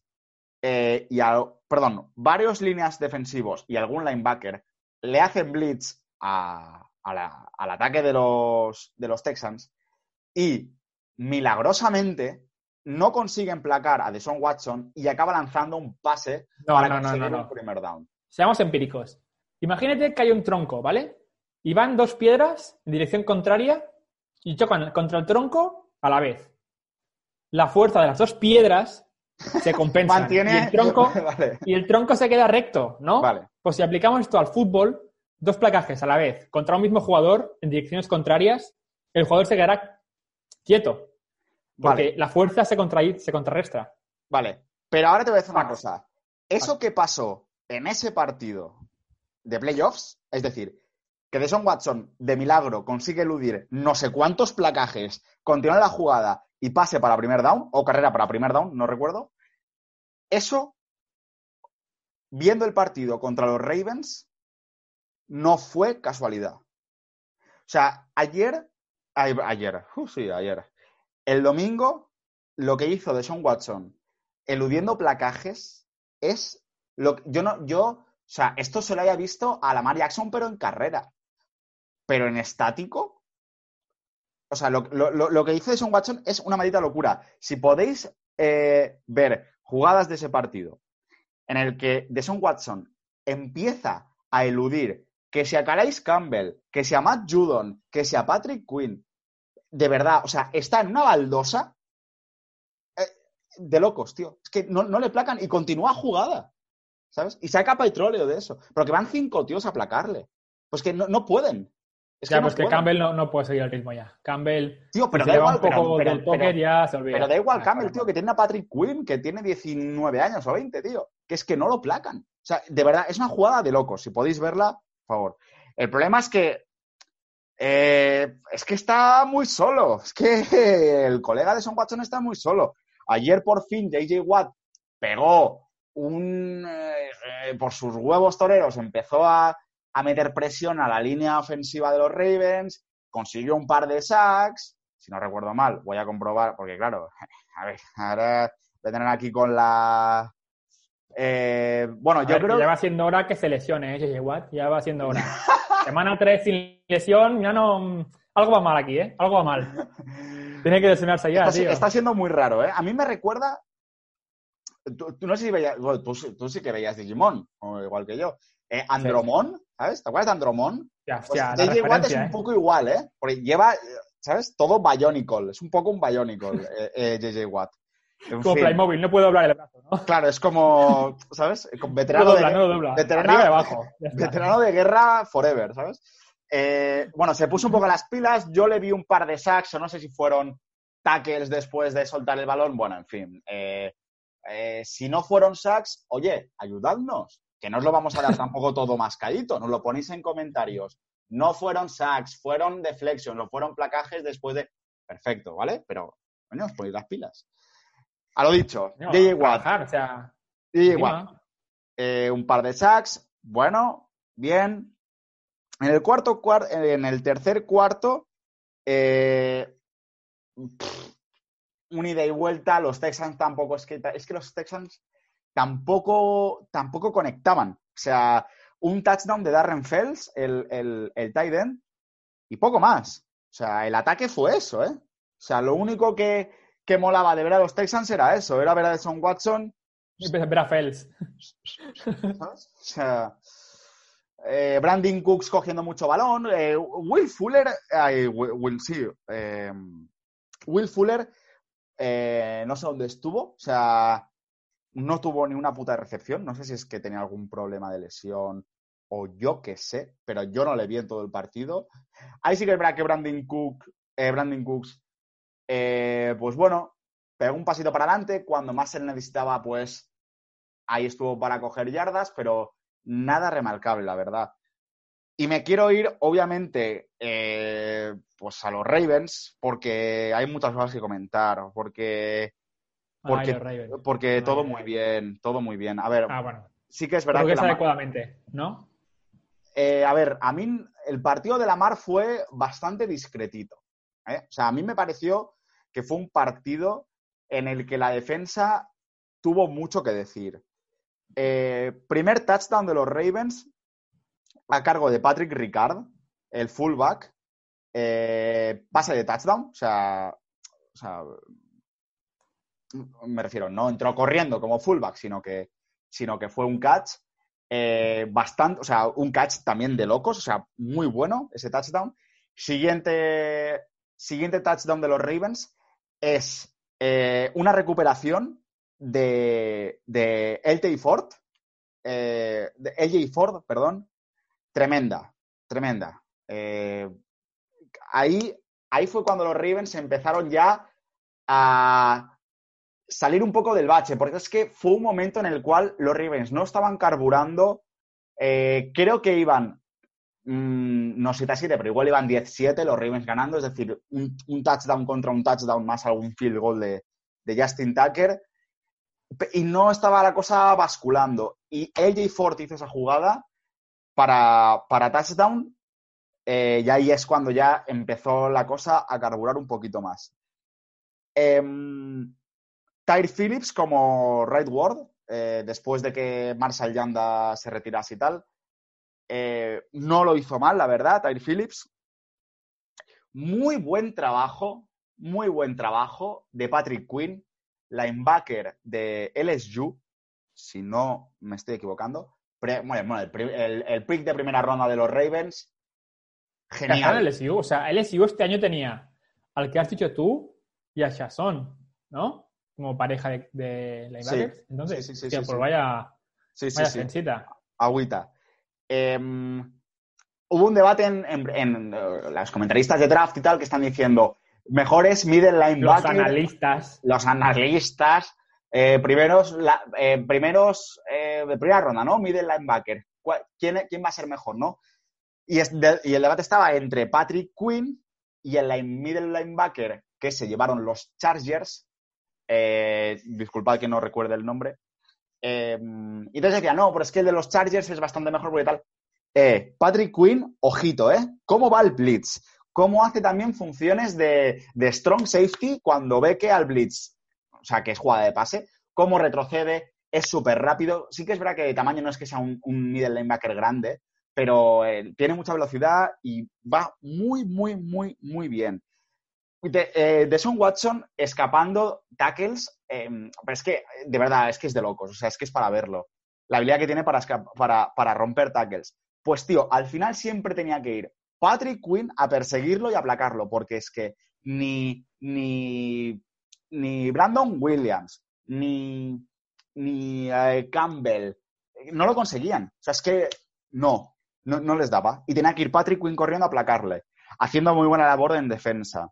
eh, y al- perdón, varios líneas defensivos y algún linebacker le hacen blitz a- a la- al ataque de los, de los Texans y milagrosamente no consiguen placar a Deshaun Watson y acaba lanzando un pase No, para no, no, conseguir no, un primer down. Seamos empíricos. Imagínate que hay un tronco, ¿vale? Y van dos piedras en dirección contraria y chocan contra el tronco a la vez. La fuerza de las dos piedras se compensa. Mantiene. Y el tronco, vale. y el tronco se queda recto, ¿no? Vale. Pues si aplicamos esto al fútbol, dos placajes a la vez contra un mismo jugador en direcciones contrarias, el jugador se quedará quieto. Porque Vale. la fuerza se, contraí- se contrarresta. Vale. Pero ahora te voy a decir una cosa. Eso que pasó en ese partido de playoffs, es decir, que Deshaun Watson de milagro consigue eludir no sé cuántos placajes, continúe la jugada y pase para primer down, o carrera para primer down, no recuerdo. Eso, viendo el partido contra los Ravens, no fue casualidad. O sea, ayer, ay- ayer, uh, sí, ayer, el domingo, lo que hizo Deshaun Watson eludiendo placajes es lo yo no yo, o sea, esto se lo haya visto a Lamar Jackson pero en carrera. Pero en estático, o sea, lo, que hizo Son Watson es una maldita locura. Si podéis eh, ver jugadas de ese partido en el que Deson Watson empieza a eludir que sea Calais Campbell, que sea Matt Judon, que sea Patrick Quinn, de verdad, o sea, está en una baldosa eh, de locos, tío. Es que no, no, le placan y continúa jugada, ¿sabes? Y saca petróleo de eso. Pero que van cinco tíos a placarle. Pues que no, no pueden. Es ya, que pues que Campbell no, no, puede seguir el ritmo ya. Campbell. Tío, pero da igual, un poco pero, del póker ya se olvida. Pero da igual, Campbell, tío, que tiene a Patrick Quinn, que tiene 19 años o 20, tío. Que es que no lo placan. O sea, de verdad, es una jugada de locos. Si podéis verla, por favor. El problema es que eh, es que está muy solo. Es que el colega de Son Watson está muy solo. Ayer por fin JJ Watt pegó un... Eh, por sus huevos toreros empezó a, a, meter presión a la línea ofensiva de los Ravens, consiguió un par de sacks, si no recuerdo mal, voy a comprobar, porque claro, a ver, ahora voy a tener aquí con la... Eh, bueno, a yo ver, creo... Ya va siendo hora que se lesione, ¿eh, JJ Watt? Ya va siendo hora. Semana 3 sin lesión, ya no... Algo va mal aquí, ¿eh? Algo va mal. Tiene que lesionarse ya, está, tío. Está siendo muy raro, ¿eh? A mí me recuerda... Tú, tú no sé si veías... Bueno, tú, tú, sí que veías Digimon, igual que yo. Eh, Andromon, sí. ¿sabes? ¿Te acuerdas de Andromon? Ya, pues ya, JJ Watt es un ¿eh? poco igual, ¿eh? Porque lleva, ¿sabes? Todo Bionicle. Es un poco un Bionicle, eh, eh, JJ Watt. En como fin. Playmobil, no puede doblar el brazo, ¿no? Claro, es como, ¿sabes? Veterano, no dobla, de, no dobla. Veterano, Arriba y abajo. veterano de guerra forever, ¿sabes? Eh, bueno, se puso un poco las pilas. Yo le vi un par de sacks, o no sé si fueron tackles después de soltar el balón. Bueno, en fin. Eh, eh, si no fueron sacks, oye, ayudadnos. Que no os lo vamos a dar tampoco todo mascadito. Nos lo ponéis en comentarios. No fueron sacks, fueron deflection, no fueron placajes después de. Perfecto, ¿vale? Pero, bueno, os ponéis las pilas. A lo dicho, No, DJ Watt. trabajar, o sea, DJ encima. Watt. Eh, un par de sacks, bueno, bien. En el cuarto cuar- en el tercer cuarto, eh, pff, un ida y vuelta. Los Texans tampoco es que es que los Texans tampoco tampoco conectaban. O sea, un touchdown de Darren Fells, el, el, el tight end, y poco más. O sea, el ataque fue eso, ¿eh? O sea, lo único que, que molaba de ver a los Texans era eso, era ver a Deshaun Watson ver a Fels. ¿sabes? O sea, eh, Brandon Cooks cogiendo mucho balón. eh, Will Fuller, Will, Will- sí, eh, Will Fuller, no sé dónde estuvo. O sea, no tuvo ni una puta recepción. No sé si es que tenía algún problema de lesión o yo qué sé, pero yo no le vi en todo el partido. Ahí sí que es verdad que Brandon Cook, Brandon Cooks, eh, pues bueno, pegó un pasito para adelante. Cuando más se le necesitaba, pues ahí estuvo para coger yardas, pero nada remarcable, la verdad. Y me quiero ir, obviamente, eh, pues a los Ravens, porque hay muchas cosas que comentar, porque, porque, Ay, porque todo ay, muy bien, todo muy bien. A ver, Ah, bueno. sí que es verdad Creo que que la, adecuadamente, ¿no? eh, a ver, a mí el partido de la Mar fue bastante discretito. ¿eh? O sea, a mí me pareció que fue un partido en el que la defensa tuvo mucho que decir. Eh, primer touchdown de los Ravens a cargo de Patrick Ricard, el fullback. Eh, pase de touchdown, o sea, o sea, me refiero, no entró corriendo como fullback, sino que, sino que fue un catch eh, bastante, o sea, un catch también de locos, o sea, muy bueno ese touchdown. Siguiente, siguiente touchdown de los Ravens es eh, una recuperación de, de Ford, eh, LJ Ford, perdón, tremenda, tremenda. Eh, ahí, ahí fue cuando los Ravens empezaron ya a salir un poco del bache, porque es que fue un momento en el cual los Ravens no estaban carburando, eh, creo que iban, mm, no 7 pero igual iban 10-7 los Ravens ganando, es decir, un, touchdown contra un touchdown más algún field goal de, Justin Tucker, y no estaba la cosa basculando. Y LJ Ford hizo esa jugada para, para touchdown, eh, y ahí es cuando ya empezó la cosa a carburar un poquito más. Em, Tyre Phillips como right ward, eh, después de que Marshall Yanda se retirase y tal. Eh, no lo hizo mal, la verdad, Tyre Phillips. Muy buen trabajo, muy buen trabajo de Patrick Quinn, linebacker de LSU, si no me estoy equivocando. bueno, el, el, pick de primera ronda de los Ravens. Genial. LSU, o sea, LSU este año tenía al que has dicho tú y a Shazon, ¿no? Como pareja de, de linebackers. Entonces, sí, sí, sí, pues vaya, vaya Agüita. Em, hubo un debate en, en, uh, las comentaristas de draft y tal que están diciendo mejores middle linebackers. Los analistas. Los analistas. Eh, primeros, eh, primeros eh, de primera ronda, ¿no? Middle linebacker. ¿Quién, ¿Quién, va a ser mejor, no? Y, y, el debate estaba entre Patrick Quinn y el middle linebacker que se llevaron los Chargers. disculpad que no recuerde el nombre. Y entonces decía, no, pero es que el de los Chargers es bastante mejor porque tal. Patrick Quinn, ojito, ¿eh? ¿Cómo va el blitz? ¿Cómo hace también funciones de, de strong safety cuando ve que al blitz o sea, que es jugada de pase, cómo retrocede, es súper rápido. Sí que es verdad que de tamaño no es que sea un, middle linebacker grande, pero eh, tiene mucha velocidad y va muy, muy, muy, muy bien. De, eh, Watson escapando tackles, em, pero es que, de verdad, es que es de locos, o sea, es que es para verlo. La habilidad que tiene para, para, para romper tackles. Pues, tío, al final siempre tenía que ir Patrick Quinn a perseguirlo y aplacarlo, porque es que ni, ni ni Brandon Williams, ni, ni eh, Campbell, no lo conseguían. O sea, es que no, no, les daba. Y tenía que ir Patrick Quinn corriendo a aplacarle, haciendo muy buena labor en defensa.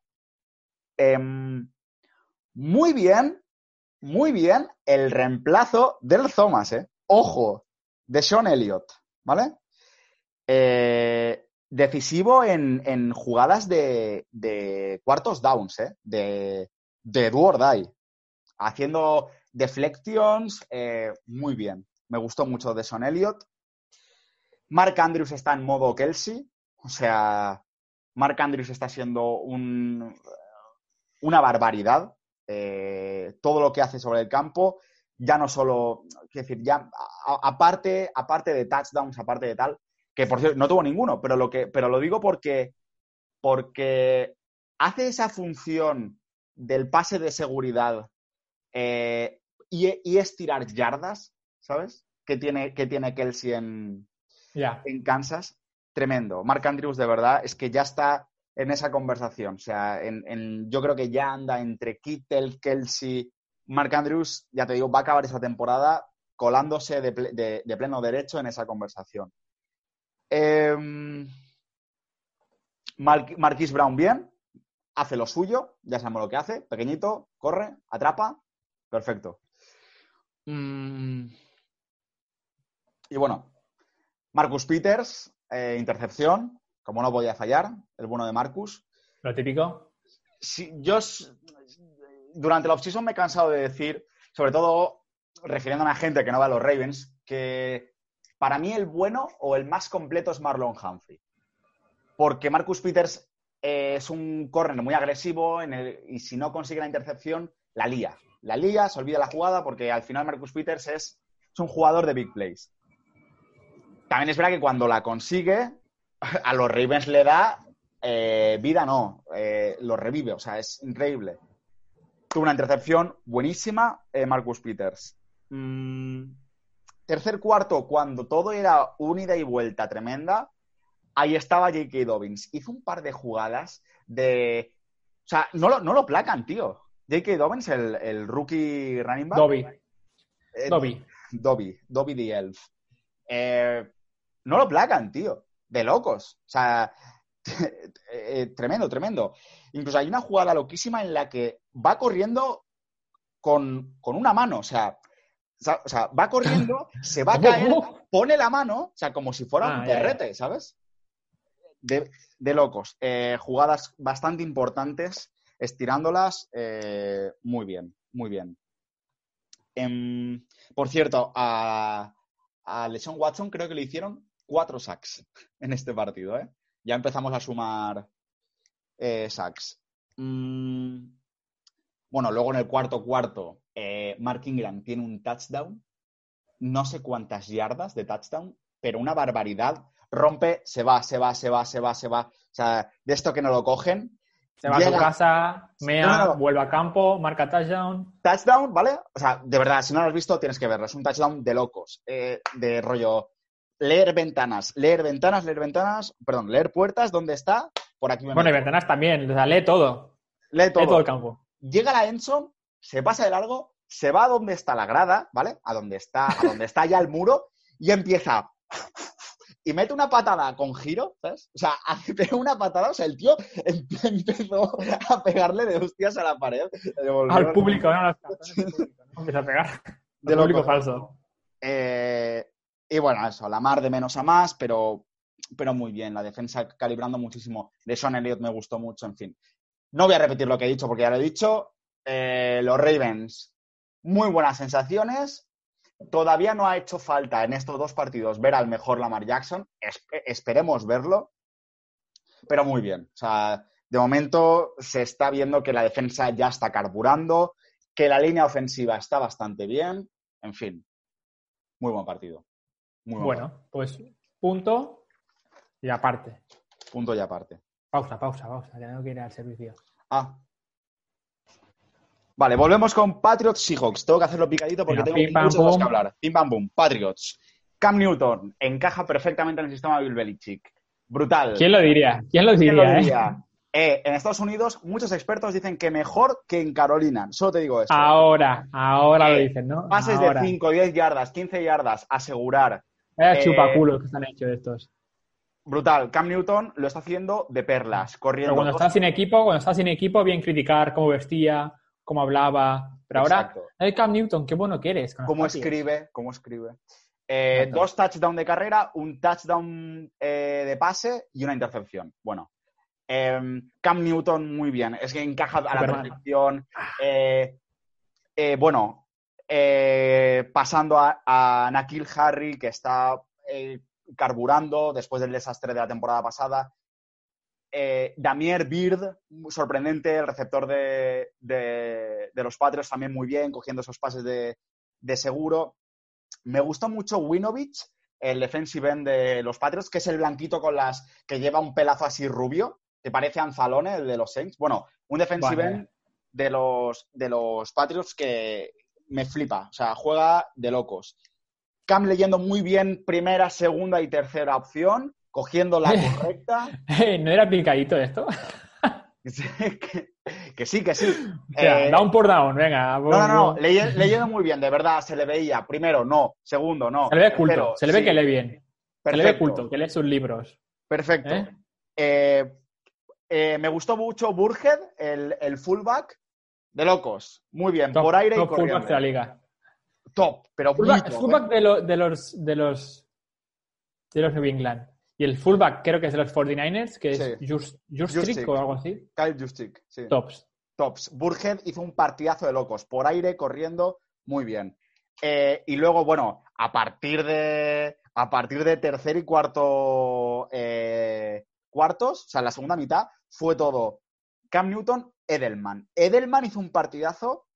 Em, muy bien, muy bien el reemplazo del Thomas, ¿eh? Ojo, de Sean Elliott, ¿vale? Eh, decisivo en, jugadas de, de, cuartos downs, ¿eh? De, de do haciendo deflections eh, muy bien. Me gustó mucho de Son Elliott. Mark Andrews está en modo Kelsey, o sea, Mark Andrews está siendo un, una barbaridad. Eh, todo lo que hace sobre el campo, ya no solo, quiero decir, ya aparte, aparte de touchdowns, aparte de tal, que por cierto no tuvo ninguno, pero lo que, pero lo digo porque, porque hace esa función del pase de seguridad eh, y, estirar yardas, ¿sabes? Que tiene, que tiene Kelsey en, en Kansas. Tremendo. Mark Andrews, de verdad, es que ya está en esa conversación. O sea, en, yo creo que ya anda entre Kittel, Kelsey, Mark Andrews, ya te digo, va a acabar esa temporada colándose de, pleno derecho en esa conversación. Eh, Marquis Brown bien, hace lo suyo, ya sabemos lo que hace, pequeñito, corre, atrapa, perfecto. Mm. Y bueno, Marcus Peters, eh, intercepción, como no podía fallar, el bueno de Marcus. Lo típico. Sí, yo durante la offseason me he cansado de decir, sobre todo refiriéndome a gente que no va a los Ravens, que para mí el bueno o el más completo es Marlon Humphrey. Porque Marcus Peters eh, es un corner muy agresivo y si no consigue la intercepción, la lía. La lía, se olvida la jugada porque al final Marcus Peters es, un jugador de big plays. También es verdad que cuando la consigue, a los Ravens le da eh, vida, no, eh, lo revive, o sea, es increíble. Tuvo una intercepción buenísima, Marcus Peters. Mm, tercer cuarto, cuando todo era unida y vuelta tremenda, ahí estaba J.K. Dobbins. Hizo un par de jugadas de... O sea, no lo, no lo placan, tío. J.K. Dobbins, el, rookie running back. Dobby. Eh, Dobby. Dobby. Dobby the Elf. Eh, no lo placan, tío. De locos. O sea, eh, tremendo, tremendo. Incluso hay una jugada loquísima en la que va corriendo con, una mano. O sea, o sea, va corriendo, se va a caer, pone la mano, o sea, como si fuera un ah, perrete, ¿sabes? de, locos. Eh, jugadas bastante importantes, estirándolas eh, muy bien, muy bien. Em, por cierto, a, a LeSean Watson creo que le hicieron cuatro sacks en este partido. ¿eh? Ya empezamos a sumar sacks. Mm, bueno, luego en el cuarto cuarto, Eh, Mark Ingram tiene un touchdown, no sé cuántas yardas de touchdown, pero una barbaridad. Rompe, se va, se va, se va, se va, se va. O sea, de esto que no lo cogen. Se va a su casa, mea, No, no, no. vuelve a campo, marca touchdown. Touchdown, ¿vale? O sea, de verdad, si no lo has visto, tienes que verlo. Es un touchdown de locos. eh, de rollo. Leer ventanas, leer ventanas, leer ventanas, perdón, leer puertas, ¿dónde está? Por aquí me Bueno, y. Ventanas también, o sea, lee todo. Lee todo. Lee todo el campo. llega la Enson, se pasa de largo, se va a donde está la grada, ¿vale? A donde está, a donde está ya el muro, y empieza. Y mete una patada con giro, ¿sabes? O sea, hace pega una patada, o sea, el tío em- empezó a pegarle de hostias a la pared. Al público, no. Empieza a pegar. De Al público falso. Eh, y bueno, eso, la mar de menos a más, pero, pero muy bien. La defensa calibrando muchísimo. De Sean Elliott me gustó mucho, en fin. No voy a repetir lo que he dicho porque ya lo he dicho. Eh, los Ravens, muy buenas sensaciones. Todavía no ha hecho falta en estos dos partidos ver al mejor Lamar Jackson. Espe- esperemos verlo. Pero muy bien. O sea, de momento se está viendo que la defensa ya está carburando, que la línea ofensiva está bastante bien. En fin, muy buen partido. Muy Bueno, pues punto y aparte. Punto y aparte. Pausa, pausa, pausa, que tengo que ir al servicio. Ah. Vale, volvemos con Patriots Seahawks. Tengo que hacerlo picadito porque tengo pum. que hablar. Pim pam boom. Patriots. Cam Newton encaja perfectamente en el sistema de Bill Belichick. Brutal. ¿Quién lo diría? ¿Quién lo ¿Quién diría, lo eh? diría? Eh, en Estados Unidos, muchos expertos dicen que mejor que en Carolina. Solo te digo eso. Ahora, ahora lo Eh, dicen, ¿no? Pases ahora. de 5, 10 yardas, 15 yardas, asegurar. Vaya eh, chupaculos que están hechos estos. Brutal. Cam Newton lo está haciendo de perlas, corriendo. Pero cuando dos- estás sin equipo, cuando estás sin equipo, bien criticar cómo vestía, cómo hablaba. Pero ahora, el Cam Newton, qué bueno que eres. con cómo escribe, cómo escribe. Eh, dos touchdowns de carrera, un touchdown eh, de pase y una intercepción. Bueno, em, Cam Newton muy bien, es que encaja a la perfección. Eh, eh, bueno, eh, pasando a, a Nakil Harry, que está eh, carburando después del desastre de la temporada pasada. Eh, Damier Beard, muy sorprendente, el receptor de, de- de los Patriots también muy bien, cogiendo esos pases de, de seguro. Me gustó mucho Winovich, el defensive end de los Patriots, que es el blanquito con las que lleva un pelazo así rubio, que parece Anzalone, el de los Saints. Bueno, un defensive Vale. end de los, de los Patriots que me flipa, o sea, juega de locos. Cam leyendo muy bien primera, segunda y tercera opción, cogiendo la correcta. Eh, ¿No era picadito esto? que, que sí, que sí. O sea, Eh, down por down, venga. no, no, no, leye- leyendo muy bien, de verdad, se le veía. Primero, no. Segundo, no. Se le ve culto, se le ve sí. que lee bien. Se le ve Perfecto, culto, que lee sus libros. Perfecto. ¿Eh? Me gustó mucho Burhead, el, el fullback. De locos. Muy bien, Top, por aire y corriendo. fullback de la liga. Top, pero Fullback, top, fullback ¿eh? de, lo- de los de los de los New England. Y el fullback creo que es de los 49ers, que es Sí. Just, Just o algo así. Kyle Juszczyk, sí. Tops. Tops. Burhead hizo un partidazo de locos. Por aire, corriendo, muy bien. Eh, y luego, bueno, a partir de. A partir de tercer y cuarto eh, cuartos, o sea, la segunda mitad, fue todo Cam Newton, Edelman. Edelman hizo un partidazo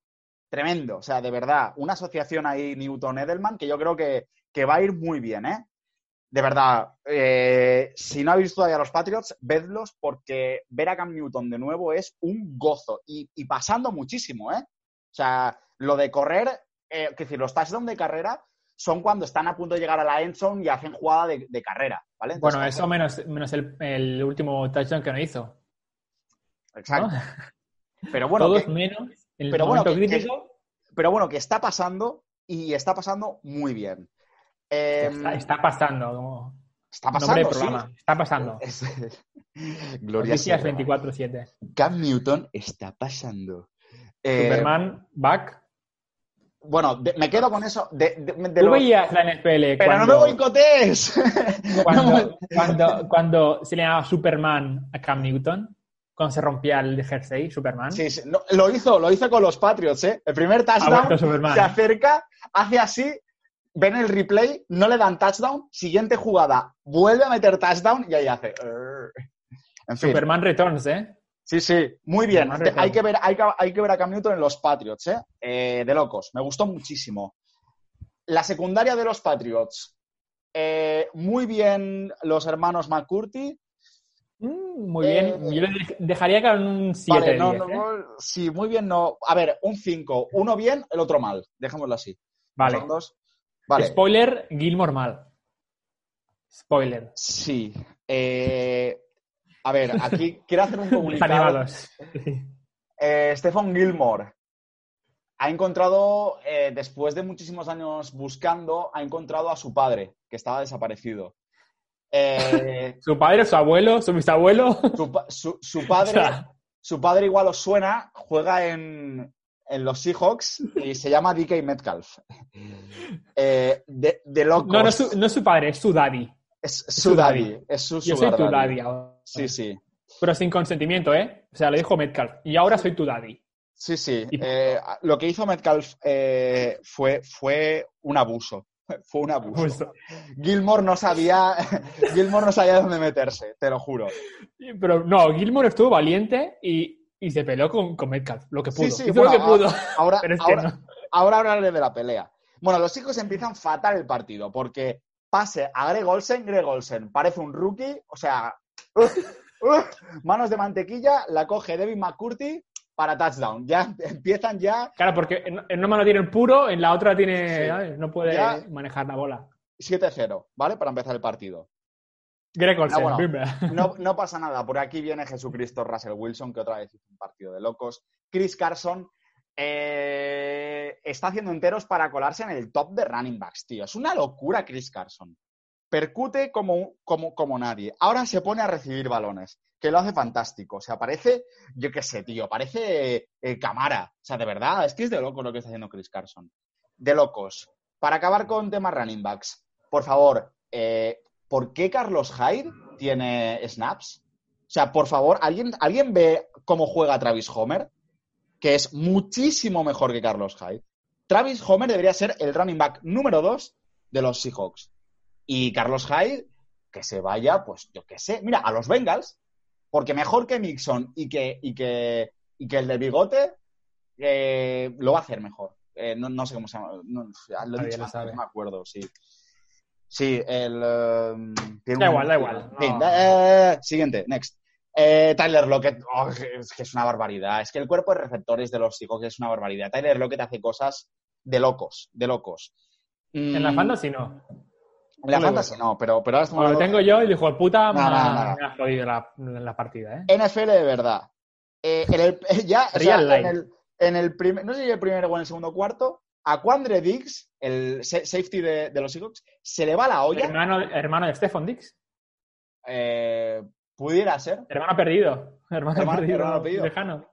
tremendo. O sea, de verdad, una asociación ahí Newton-Edelman que yo creo que, que va a ir muy bien, ¿eh? De verdad, eh, si no habéis visto todavía los Patriots, vedlos porque ver a Cam Newton de nuevo es un gozo y, y pasando muchísimo, ¿eh? O sea, lo de correr, eh, es decir, los touchdowns de carrera son cuando están a punto de llegar a la end zone y hacen jugada de, de carrera, ¿vale? Entonces, Bueno, eso menos, menos el, el último touchdown que no hizo. Exacto. ¿no? Pero bueno, Todos que- menos en el pero bueno, que- crítico. pero bueno, que está pasando y está pasando muy bien. Eh, está, está pasando, como está nombre pasando, sí. programa. Está pasando. Es- Gloria Noticias Serra. 24-7. Cam Newton está pasando. Eh, Superman, back. Bueno, de- me quedo con eso. De, de- de Tú los- veías la NFL Pero cuando, no me boicotees. cuando, cuando, cuando se le llamaba Superman a Cam Newton, cuando se rompía el jersey, Superman. Sí, sí, no, lo hizo, lo hizo con los Patriots, ¿eh? El primer touchdown se acerca, hace así, ven el replay, no le dan touchdown, siguiente jugada, vuelve a meter touchdown y ahí hace. "Arr". En fin, Superman Returns, ¿eh? Sí, sí, muy bien. Hay, que ver, hay, que, hay que ver a Cam Newton en los Patriots, ¿eh? Eh, De locos. Me gustó muchísimo. La secundaria de los Patriots. eh, muy bien los hermanos McCurdy. Muy Eh, bien. Yo le dej- dejaría que en un 7 Vale, de no, 10, no, ¿eh? no, sí, muy bien, no. A ver, un 5. Uno bien, el otro mal. Dejémoslo así. Vale. Son dos. Vale. Spoiler, Gilmore mal. Spoiler. Sí. Eh, a ver, aquí quiero hacer un comunicado. Eh, Stephen Gilmore ha encontrado, eh, después de muchísimos años buscando, ha encontrado a su padre, que estaba desaparecido. Eh, Su padre, su abuelo, su bisabuelo. su, O padre, sea, su padre igual os suena, juega en, en los Seahawks y se llama DK Metcalf. Eh, de, de locos. no, no es, su, no es su padre, es su daddy. Es su su daddy. daddy. Es su Yo soy tu daddy. daddy ahora. Sí, sí. Pero sin consentimiento, ¿eh? O sea, le dijo Metcalf. Y ahora soy tu daddy. Sí, sí. Y- Eh, lo que hizo Metcalf eh, fue, fue un abuso. Fue un abuso. Justo. Gilmore no sabía, Gilmore no sabía dónde meterse, te lo juro. Pero no, Gilmore estuvo valiente y, y se peleó con, con Metcalf. Lo que pudo. Sí, sí, Hizo bueno, lo que pudo. Ahora, Pero es que ahora, no. ahora hablaré de la pelea. Bueno, los chicos empiezan fatal el partido porque pase a Greg Olsen, Greg Olsen parece un rookie, o sea, uh, uh, manos de mantequilla, la coge Devin McCurdy para touchdown. Ya empiezan ya Claro, porque en, en una mano tiene el puro, en la otra tiene. Sí. No puede Ya. manejar la bola. 7-0, ¿vale? Para empezar el partido. Olsen, bueno. bimba. No, no pasa nada. Por aquí viene Jesucristo Russell Wilson, que otra vez hizo un partido de locos. Chris Carson eh, está haciendo enteros para colarse en el top de running backs, tío. Es una locura Chris Carson. Percute como, como, como nadie. Ahora se pone a recibir balones, que lo hace fantástico. O sea, parece, yo qué sé, tío, parece eh, Camara. O sea, de verdad, es que es de locos lo que está haciendo Chris Carson. De locos. Para acabar con temas running backs, por favor, eh, ¿por qué Carlos Hyde tiene snaps? O sea, por favor, ¿alguien, ¿alguien ve cómo juega Travis Homer? Que es muchísimo mejor que Carlos Hyde. Travis Homer debería ser el running back número dos de los Seahawks. Y Carlos Hyde, que se vaya, pues yo qué sé. Mira, a los Bengals, porque mejor que Mixon y que, y que, y que el de bigote, eh, lo va a hacer mejor. Eh, no, no sé cómo se llama. No, ya lo he dicho lo antes, sabe. no me acuerdo, sí. Sí, el. tiene Da un- igual, da igual, Sí, no. eh, siguiente, next. Eh, Tyler Lockett, oh, es que es una barbaridad. Es que el cuerpo de receptores de los Seahawks es una barbaridad. Tyler Lockett hace cosas de locos, de locos. En la Mm, fantasy no. En la fantasy no, pero, pero ahora estamos lo hablando- tengo yo, el hijo de puta me, No, no, ha- me ha jodido la, la partida, ¿eh? NFL de verdad. Eh, en el, ya, o sea, Real en life. el, en el primer, no sé si el primero o en el segundo cuarto, a Quandre Diggs, el sa- safety de, de los Seahawks, se le va la olla. Hermano, hermano de Stephon Dix. Eh, pudiera ser, Hermano perdido. Hermano, Hermano- perdido. hermano perdido. Lejano.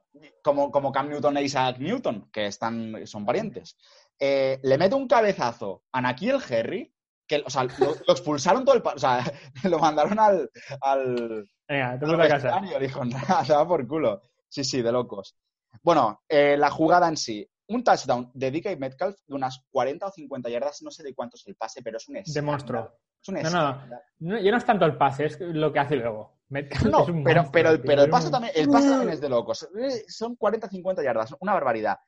como, como Cam Newton e Isaac Newton, que están, son parientes. Eh, le mete un cabezazo a Nakiel Harry, que o sea, lo, lo expulsaron todo el... O sea, lo mandaron al... al Venga, te a casa. dijo, nada, por culo. Sí, sí, de locos. Bueno, eh, la jugada en sí. Un touchdown de DK Metcalf de unas 40 o 50 yardas, no sé de cuánto es el pase, pero es un escándalo. monstruo. Es un No, no, no, ya no es tanto el pase, es lo que hace luego. Metcalf No, es un pero, monstruo, pero, pero el pase un- también, el pase también es de locos. Eh, Son 40-50 yardas, una barbaridad.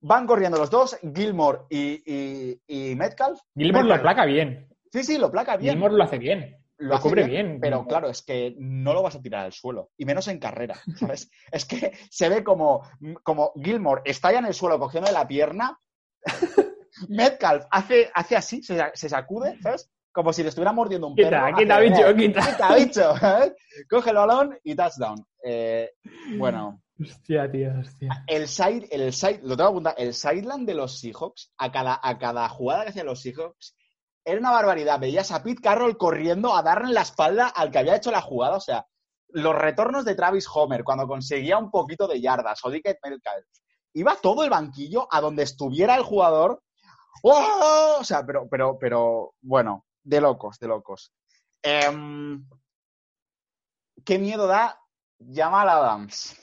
Van corriendo los dos, Gilmore y, y, y Metcalf. Gilmore lo placa bien. Sí, sí, lo placa bien. Gilmore lo hace bien. lo cubre bien, Pero claro, es que no lo vas a tirar al suelo. Y menos en carrera, ¿sabes? es que se ve como, como Gilmore está ya en el suelo cogiendo de la pierna. Metcalf hace, hace así, se, se sacude, ¿sabes? Como si le estuviera mordiendo un Quita, perro. quita, bicho, eh, quita. quita, bicho. ¿sabes? Coge el balón y touchdown. Eh, bueno, Hostia, tío, hostia. el side, el side, lo tengo que apuntar, el sideline de los Seahawks, a cada, a cada jugada que hacían los Seahawks, era una barbaridad. Veías a Pete Carroll corriendo a darle la espalda al que había hecho la jugada. O sea, los retornos de Travis Homer cuando conseguía un poquito de yardas o Dickett Metcalf. Iba todo el banquillo a donde estuviera el jugador. ¡Oh! O sea, pero, pero, pero, bueno, de locos, de locos. Em, ¿Qué miedo da Jamal Adams?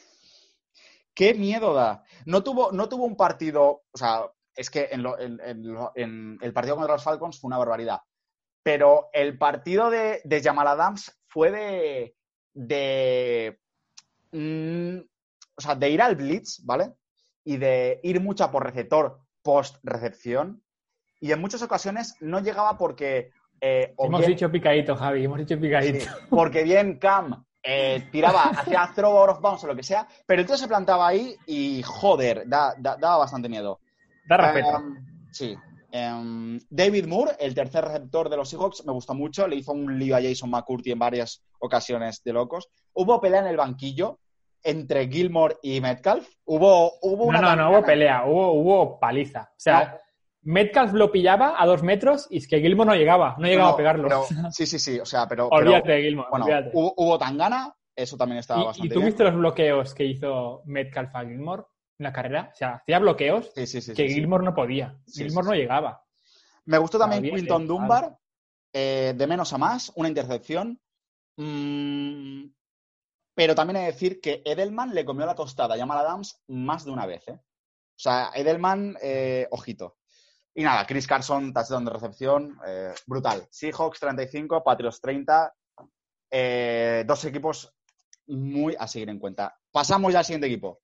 ¿Qué miedo da? No tuvo, no tuvo un partido, o sea, es que en, lo- en- en lo- en el partido contra los Falcons fue una barbaridad. Pero el partido de, de Jamal Adams fue de, de, mm, o sea, de ir al blitz, ¿vale? Y de ir mucho por receptor post-recepción. Y en muchas ocasiones no llegaba porque... eh, o Hemos bien- dicho picadito, Javi, hemos dicho picadito. Sí, porque bien Cam eh, tiraba, hacía throw out of bounds o lo que sea, pero el tío se plantaba ahí y joder, da- da- daba bastante miedo. Da respeto. Um, sí. Em, David Moore, el tercer receptor de los Seahawks, me gustó mucho. Le hizo un lío a Jason McCurdy en varias ocasiones de locos. Hubo pelea en el banquillo entre Gilmore y Metcalf. Hubo, hubo no, una no, no tangana. hubo pelea, hubo, hubo paliza. O sea, Metcalf lo pillaba a dos metros y es que Gilmore no llegaba, no llegaba No, a pegarlo. pero- sí, sí, sí. O sea, pero. pero, olvídate de Gilmore, bueno, olvídate. hubo, hubo tangana. Eso también estaba ¿Y, bastante y tú bien. viste los bloqueos que hizo Metcalf a Gilmore en la carrera? O sea, hacía bloqueos Sí, sí, sí. que. Gilmore no podía. Gilmore no llegaba. Me gustó también Quinton Dunbar, eh, de menos a más, una intercepción. Mm, pero también he de decir que Edelman le comió la tostada a Jamal Adams más de una vez. ¿eh? O sea, Edelman, eh, ojito. Y nada, Chris Carson, touchdown de recepción, eh, brutal. Seahawks 35, Patriots 30. eh, dos equipos muy a seguir en cuenta. Pasamos ya al siguiente equipo.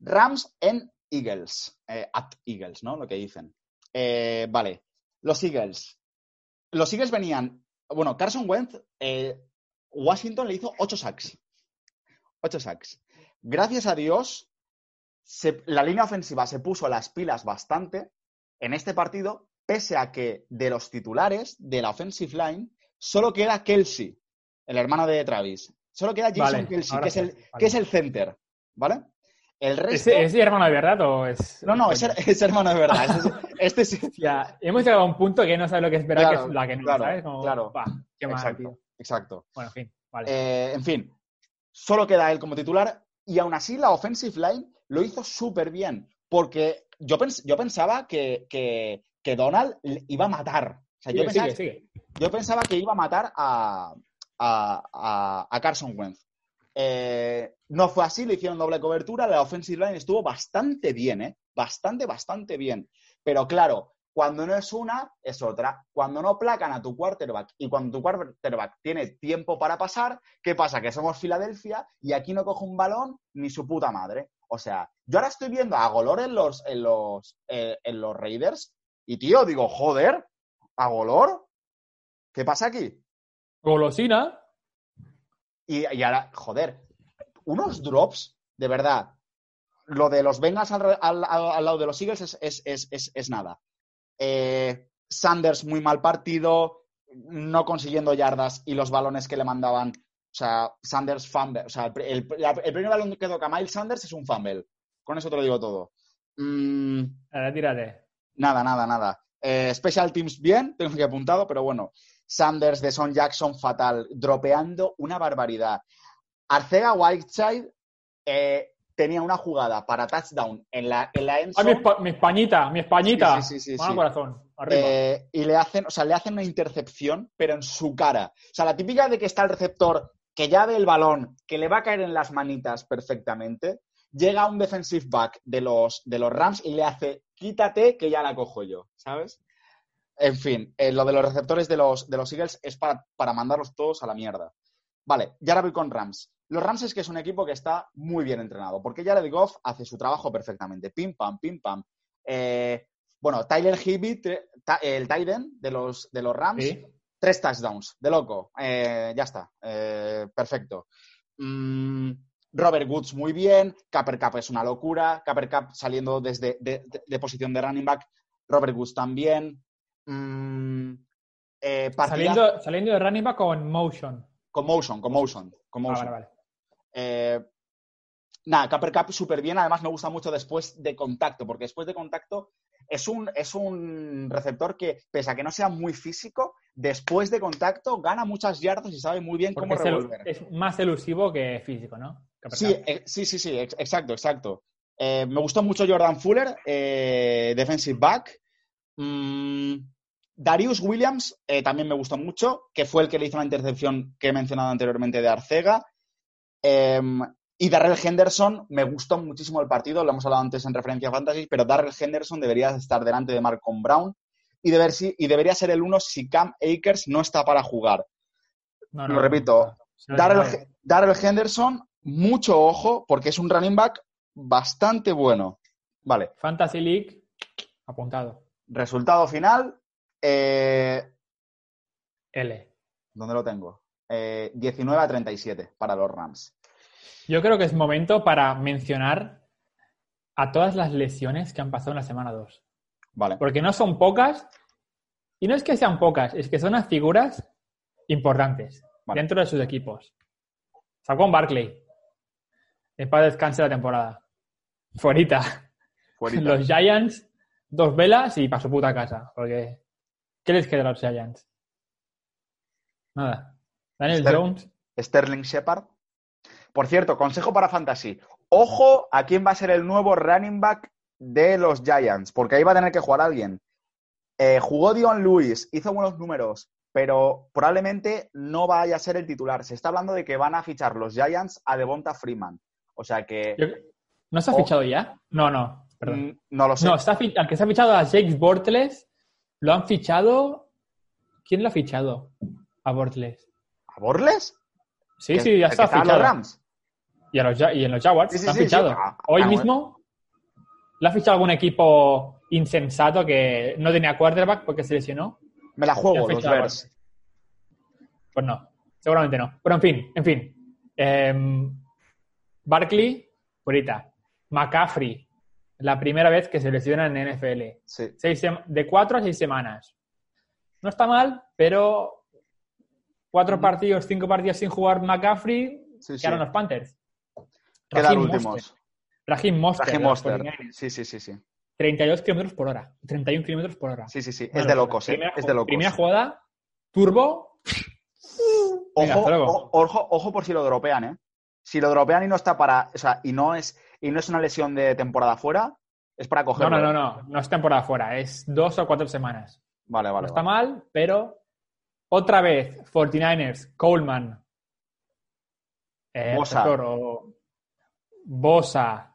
Rams en Eagles. eh, at Eagles, ¿no? Lo que dicen. Eh, vale. Los Eagles. Los Eagles venían. Bueno, Carson Wentz, Washington le hizo 8 sacks. 8 sacks. Gracias a Dios, la línea ofensiva se puso las pilas bastante en este partido, pese a que de los titulares de la offensive line solo queda Kelsey, el hermano de Travis. Solo queda Jason Vale, Kelsey, que es, el, vale. que es el center. ¿Vale? El resto. ¿Es, es hermano de verdad o es.? No, no, es, es hermano de verdad. Este, es- este sí. Ya, hemos llegado a un punto que no sabe lo que es verdad, Claro, que es la que no, claro, ¿sabes? Como, claro. "Buah, qué mal, Exacto, tío". exacto. Bueno, en fin, vale. Eh, en fin, solo queda él como titular y aún así la offensive line lo hizo súper bien porque yo, pens- yo pensaba que, que- que Donald iba a matar. O sea, yo, pensaba, sigue, sigue. yo pensaba que iba a matar a, a, a- a Carson Wentz. Eh, no fue así, le hicieron doble cobertura, la offensive line estuvo bastante bien, ¿eh? Bastante, bastante bien. Pero claro, cuando no es una, es otra. Cuando no placan a tu quarterback y cuando tu quarterback tiene tiempo para pasar, ¿qué pasa? Que somos Filadelfia y aquí no coge un balón ni su puta madre. O sea, yo ahora estoy viendo a Golor en los, en los, eh, en los Raiders y, tío, digo, joder, ¿a Golor? ¿Qué pasa aquí? Golosina. Y, y ahora, joder, unos drops, de verdad. Lo de los Bengals al, al- al- lado de los Eagles es, es- es- es- es nada. Eh, Sanders muy mal partido, no consiguiendo yardas y los balones que le mandaban. O sea, Sanders fumble. O sea, el, el- la- el primer balón que toca Miles Sanders es un fumble. Con eso te lo digo todo. Mm, Ahora tírate. Nada, nada, nada. Eh, special Teams bien, tengo que apuntado, pero bueno. Sanders de Son Jackson fatal, dropeando una barbaridad. Arcega Whiteside eh, tenía una jugada para touchdown en la, en la end Ah, mi, españita, mi españita. Sí, sí, sí, sí. corazón, arriba. eh, y le hacen, o sea, le hacen una intercepción, pero en su cara. O sea, la típica de que está el receptor que ya ve el balón, que le va a caer en las manitas perfectamente, llega un defensive back de los, de los Rams y le hace, quítate que ya la cojo yo, ¿sabes? En fin, eh, lo de los receptores de los, de los Eagles es para, para mandarlos todos a la mierda. Vale, ya ahora voy con Rams. Los Rams es que es un equipo que está muy bien entrenado, porque Jared Goff hace su trabajo perfectamente. Pim, pam, pim, pam. Eh, bueno, Tyler Hibbett, el Tyden de los, de los Rams, Sí. Tres touchdowns, de loco. Eh, ya está, eh, perfecto. Mm, Robert Woods muy bien, Capper Cup es una locura, Capper Cup saliendo desde de, de- de posición de running back, Robert Woods también. Mm, eh, Saliendo, saliendo de running back con motion. Con motion, con motion, con Ah, motion. vale, vale. Nada, Capper Cup súper bien. Además, me gusta mucho después de contacto, porque después de contacto es un, es un receptor que, pese a que no sea muy físico, después de contacto gana muchas yardas y sabe muy bien Porque cómo revolver. es más elusivo que físico, ¿no? Que Sí, eh, sí, sí, sí, ex- exacto, exacto. Eh, me gustó mucho Jordan Fuller, eh, defensive back. Mm, Darius Williams también me gustó mucho, que fue el que le hizo la intercepción que he mencionado anteriormente de Arcega. Em, y Darrell Henderson, me gustó muchísimo el partido, lo hemos hablado antes en referencia a Fantasy, pero Darrell Henderson debería estar delante de Marcon Brown y, deber si- y debería ser el uno si Cam Akers no está para jugar. No, lo repito, no, Darrell, Henderson mucho ojo porque es un running back bastante bueno. Vale. Fantasy League, apuntado. Resultado final. eh, L. ¿Dónde lo tengo? Eh, 19 a 37 para los Rams. Yo creo que es momento para mencionar a todas las lesiones que han pasado en la semana 2. Vale. Porque no son pocas. Y no es que sean pocas, es que son las figuras importantes Vale. dentro de sus equipos. Saquon Barkley. Es para descanse la temporada. Fuerita. Fuerita. Los Giants, dos velas y para su puta casa. Porque, ¿qué les queda a los Giants? Nada. Daniel Ster- Jones. Sterling Shepard. Por cierto, consejo para Fantasy. Ojo a quién va a ser el nuevo running back de los Giants, porque ahí va a tener que jugar alguien. Eh, jugó Dion Lewis, hizo buenos números, pero probablemente no vaya a ser el titular. Se está hablando de que van a fichar los Giants a Devonta Freeman. O sea que ¿No se ha fichado ya? No, no. Perdón. mm, no lo sé. No, está al que se ha fichado a Jake Bortles, lo han fichado. ¿Quién lo ha fichado? A Bortles. ¿A Borles? Sí, ¿Que- sí, ya está fichado. los Rams. Y, a los, y en los Jaguars sí, sí. fichado. Ah, Hoy ah, mismo lo ha fichado algún equipo insensato que no tenía quarterback porque se lesionó. Me la juego, los Bears. Pues no, seguramente no. Pero en fin, en fin. Em, Barkley, ahorita. McCaffrey, la primera vez que se lesiona en NFL. Sí. Seis de cuatro a seis semanas. No está mal, pero cuatro Ujú. partidos, cinco partidos sin jugar McCaffrey, Sí, sí. quedaron los Panthers. Quedan últimos. Raheem de los Mostert. 49ers. Sí, sí, sí, sí. 32 kilómetros por hora. 31 kilómetros por hora. Sí, sí, sí. Es de locura. locos, ¿eh? Primera, Es de locos. primera jugada, turbo. Venga, Ojo, o- ojo, ojo por si lo dropean, ¿eh? Si lo dropean y no está para. O sea, y no es, y no es una lesión de temporada fuera, es para No, cogerlo. no, no, no. No es temporada fuera. Es dos o cuatro semanas. Vale, no vale. está vale. mal, pero otra vez, 49ers, Coleman, eh, Bosa. o Bosa,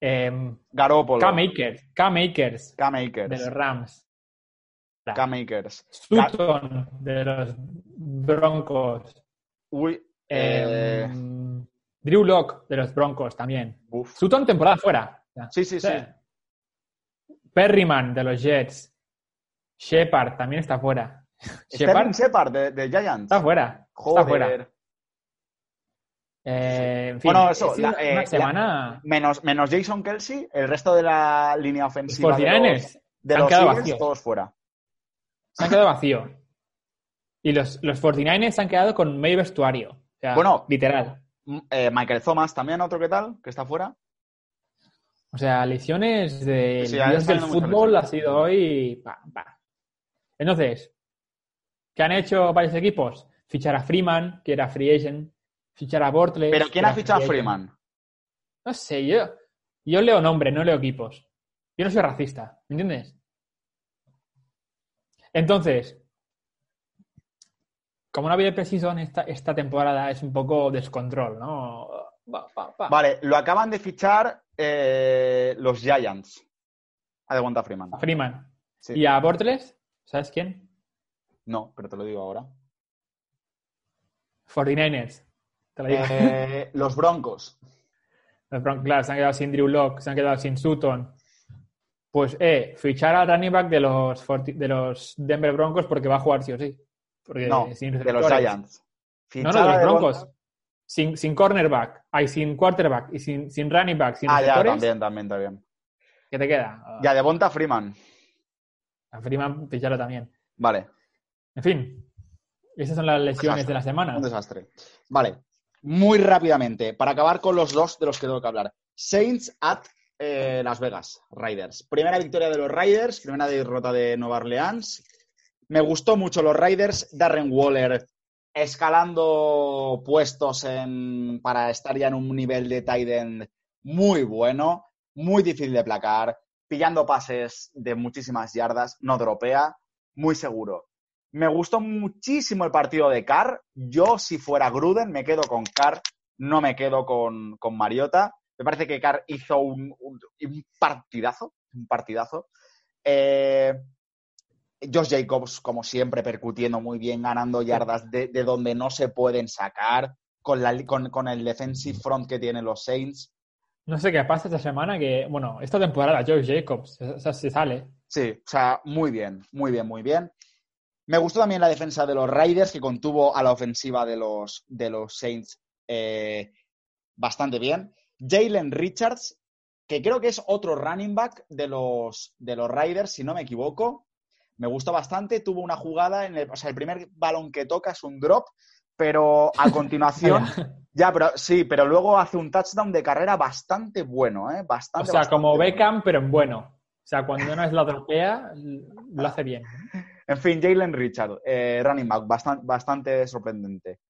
em, Garópolo. K-Makers, K-Makers de los Rams, K-Makers. Sutton de los Broncos, Uy. Eh, em, Drew Lock de los Broncos también. uf. Sutton temporada fuera. Sí, sí, sí. Perryman de los Jets. Shepard también está fuera. Shepard Shepard de, de Giants. está fuera. Joder. Está fuera. Eh, en fin, Bueno, eso, la- eh, una la- semana. Menos, menos Jason Kelsey, el resto de la línea Los ofensiva de 49ers los, se de han los quedado Eagles, vacíos. todos fuera. Se han quedado vacío. Y los, los 49ers se han quedado con medio vestuario. O sea, Bueno. literal. Mm, eh, Michael Thomas también, otro que tal, que está fuera. O sea, lesiones del Sí, han del fútbol ha sido hoy. pa, pa. Entonces, ¿qué han hecho varios equipos? Fichar a Freeman, que era free agent. Fichar a Bortles. Pero ¿quién ha fichado a. Freeman? No sé, yo, yo leo nombres, no leo equipos. Yo no soy racista, ¿me entiendes? Entonces, como no había preciso en esta, esta temporada, es un poco descontrol, ¿no? Va, va, va. Vale, lo acaban de fichar eh, los Giants. A Devonta Freeman. A Freeman. Sí. Y a Bortles, ¿sabes quién? No, pero te lo digo ahora. 49ers. Eh, los Broncos. Los Broncos, claro, se han quedado sin Drew Lock, se han quedado sin Sutton. Pues, eh, fichar al running back de los, 40 de los Denver Broncos porque va a jugar sí o sí. Porque No, sin de los. Giants. No, no, Fichar de los Broncos. Sin, sin cornerback, hay sin quarterback y sin, sin running back, sin Ah, ya, también, también, también. ¿qué te queda? Ya, Devonta Freeman. A Freeman ficharlo también. Vale, En fin, esas son las lesiones de la semana. un desastre. Vale, muy rápidamente, para acabar con los dos de los que tengo que hablar. Saints at eh, Las Vegas, Raiders. Primera victoria de los Raiders, primera derrota de Nueva Orleans. Me gustó mucho los Raiders. Darren Waller escalando puestos para estar ya en un nivel de tight end muy bueno, muy difícil de placar, pillando pases de muchísimas yardas, no dropea, muy seguro. Me gustó muchísimo el partido de Carr. Yo, si fuera Gruden, me quedo con Carr, no me quedo con, con Mariota. Me parece que Carr hizo un, un- un partidazo, un partidazo. Eh, Josh Jacobs, como siempre, percutiendo muy bien, ganando yardas de, de donde no se pueden sacar, con, la, con, con el defensive front que tienen los Saints. No sé qué pasa esta semana que, bueno, esta temporada Josh Jacobs o sea, se sale. Sí, o sea, muy bien, muy bien, muy bien. Me gustó también la defensa de los Raiders, que contuvo a la ofensiva de los, de los Saints eh, bastante bien. Jalen Richards, que creo que es otro running back de los, de los Raiders, si no me equivoco. Me gustó bastante. Tuvo una jugada, en el, o sea, el primer balón que toca es un drop, pero a continuación. ya, pero sí, pero luego hace un touchdown de carrera bastante bueno, ¿eh? Bastante, o sea, bastante como bueno. Beckham, pero en bueno. O sea, cuando no es la dropea, lo hace bien. En fin, Jalen Richard, eh, running back, bastante, sorprendente.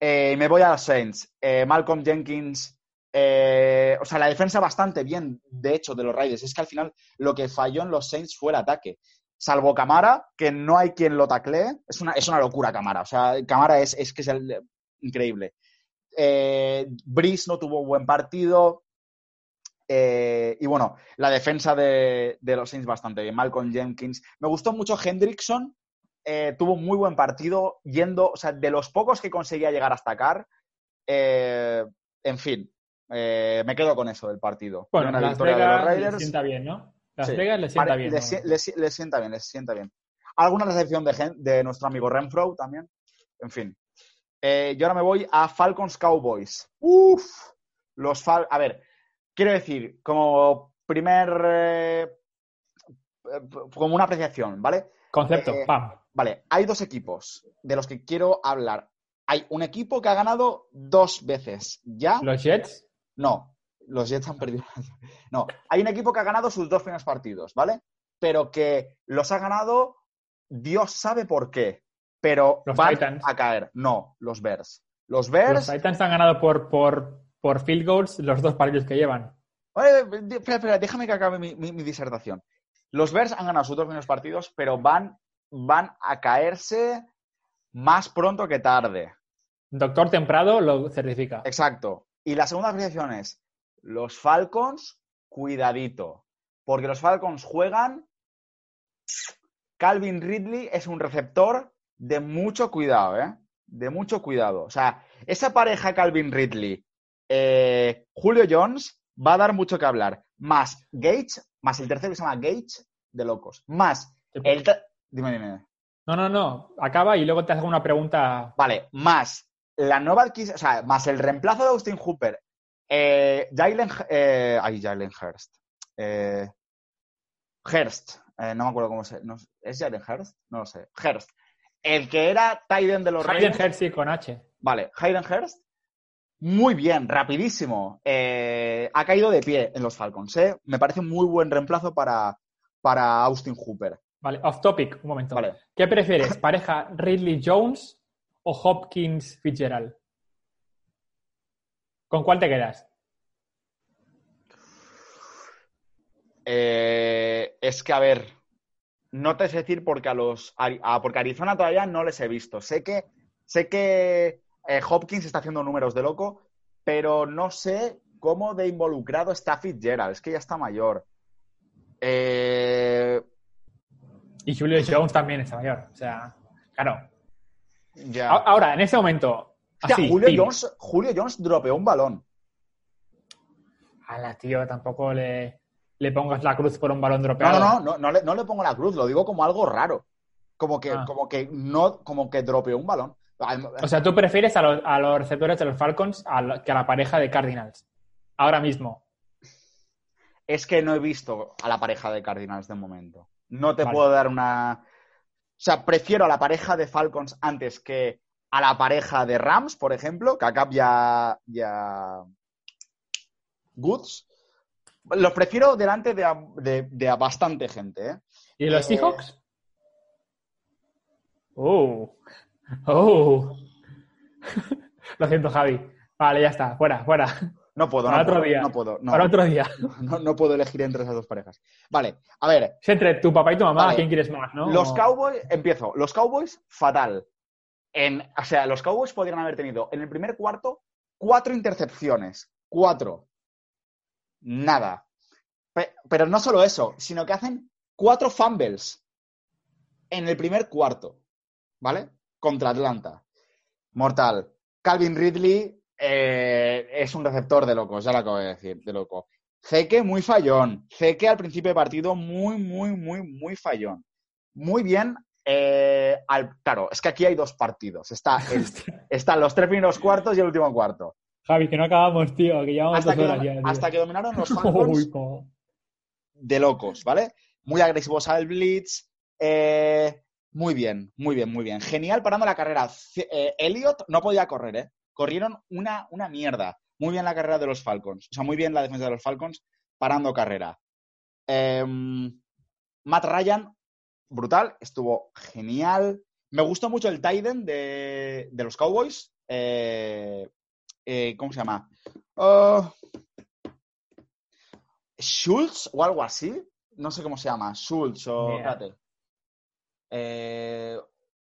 Eh, me voy a los Saints. Eh, Malcolm Jenkins, o sea, la defensa bastante bien, de hecho, de los Raiders. Es que al final lo que falló en los Saints fue el ataque. Salvo Camara, que no hay quien lo taclee. Es una, es una locura Camara. O sea, Camara es, es que es increíble. Breeze no tuvo buen partido. Eh, y bueno, la defensa de, de los Saints bastante bien. Malcolm Jenkins. Me gustó mucho Hendrickson. eh, tuvo un muy buen partido yendo, o sea, de los pocos que conseguía llegar hasta acá. eh, en fin, me quedo con eso del partido. Bueno, Una Las victoria de los Vegas le Raiders. sienta bien, ¿no? Las Sí. Vegas le sienta bien. le ¿no? si- le si- le sienta bien, le sienta bien. Alguna recepción de, nuestro amigo Renfro también. En fin. Yo ahora me voy a Falcons Cowboys. Uf, los Fal A ver, quiero decir, como primer. eh, como una apreciación, ¿vale? Concepto, Eh, pam. Vale, hay dos equipos de los que quiero hablar. Hay un equipo que ha ganado dos veces. ¿Ya? Los Jets, No, los Jets han perdido. No, hay un equipo que ha ganado sus dos primeros partidos, ¿vale? Pero que los ha ganado, Dios sabe por qué. Pero Los van Titans. a caer. No, los Bears. Los los Bears. Titans han ganado por, por, por field goals los dos partidos que llevan. Di- espera, espera, déjame que acabe mi, mi- mi disertación. Los Bears han ganado sus dos primeros partidos, pero van, van a caerse más pronto que tarde. Doctor Temprado lo certifica. Exacto. Y la segunda apreciación es, los Falcons, cuidadito, porque los Falcons juegan, Calvin Ridley es un receptor de mucho cuidado, ¿eh? De mucho cuidado. O sea, esa pareja Calvin Ridley, eh, Julio Jones, va a dar mucho que hablar. Más Gage, más el tercero que se llama Gage, de locos. Más el... ter- Dime, dime. No, no, no. Acaba y luego te hago una pregunta. Vale, más la nueva adquisición, o sea, más el reemplazo de Austin Hooper, eh, Jalen, eh, ay, Jalen Hurst, eh, Hurst, eh, no me acuerdo cómo se, no, ¿es Jalen Hurst? No lo sé, Hurst, el que era Tyden de los Hayden Raiders, Hersey con H. vale, Hayden Hurst, muy bien, rapidísimo, eh, ha caído de pie en los Falcons, eh, me parece un muy buen reemplazo para, para Austin Hooper, Vale, off topic, un momento. vale, ¿Qué prefieres? ¿Pareja Ridley Jones o Hopkins Fitzgerald? ¿Con cuál te quedas? Eh, es que, a ver, no te sé decir porque a los a- porque a Arizona todavía no les he visto. Sé que, sé que eh, Hopkins está haciendo números de loco, pero no sé cómo de involucrado está Fitzgerald. Es que ya está mayor. Eh, Y Julio Jones también está mayor. O sea, claro. ya. Ahora, en ese momento, Hostia, así, Julio. Jones, Julio Jones dropeó un balón. Ala, tío, tampoco le, le pongas la cruz por un balón No, dropeado. no, no, no, no le, no le pongo la cruz, lo digo como algo raro. Como que, Ah. como que no, como que dropeó un balón. O sea, tú prefieres a los, a los receptores de los Falcons a la- que a la pareja de Cardinals. Ahora mismo. Es que no he visto a la pareja de Cardinals de momento. No te Vale. puedo dar una. O sea, prefiero a la pareja de Falcons antes que a la pareja de Rams, por ejemplo, que acá ya. ya... Goods. Los prefiero delante de, a- de- de a bastante gente, ¿eh? ¿Y los Eh, Seahawks? Oh. Oh. Lo siento, Javi. Vale, ya está. Fuera, fuera. No puedo, Para no otro puedo, día. no puedo. No, Para otro día. no, no puedo elegir entre esas dos parejas. Vale, a ver, Es entre tu papá y tu mamá, Vale. ¿a quién quieres más, no? Los Cowboys, empiezo. Los Cowboys, fatal. En, o sea, los Cowboys podrían haber tenido en el primer cuarto cuatro intercepciones. Cuatro. Nada. Pe- pero no solo eso, sino que hacen cuatro fumbles en el primer cuarto. ¿Vale? Contra Atlanta. Mortal. Calvin Ridley eh, es un receptor de locos, ya lo acabo de decir, de loco. Zeke muy fallón. Zeke al principio de partido muy, muy, muy, muy fallón. Muy bien. eh, al, claro, es que aquí hay dos partidos. Está el- están los tres primeros cuartos y el último cuarto. Javi, que no acabamos, tío, que llevamos Hasta dos que, ya. hasta que dominaron los Falcons de locos, ¿vale? Muy agresivos al blitz. eh, muy bien, muy bien, muy bien. Genial parando la carrera. Eh, Elliot no podía correr, ¿eh? Corrieron una, una mierda. Muy bien la carrera de los Falcons. O sea, muy bien la defensa de los Falcons parando carrera. Em, Matt Ryan, brutal, estuvo genial. Me gustó mucho el Tiden de, de los Cowboys. Eh, eh, ¿Cómo se llama? Oh, Schultz o algo así. No sé cómo se llama. Schultz o. Eh,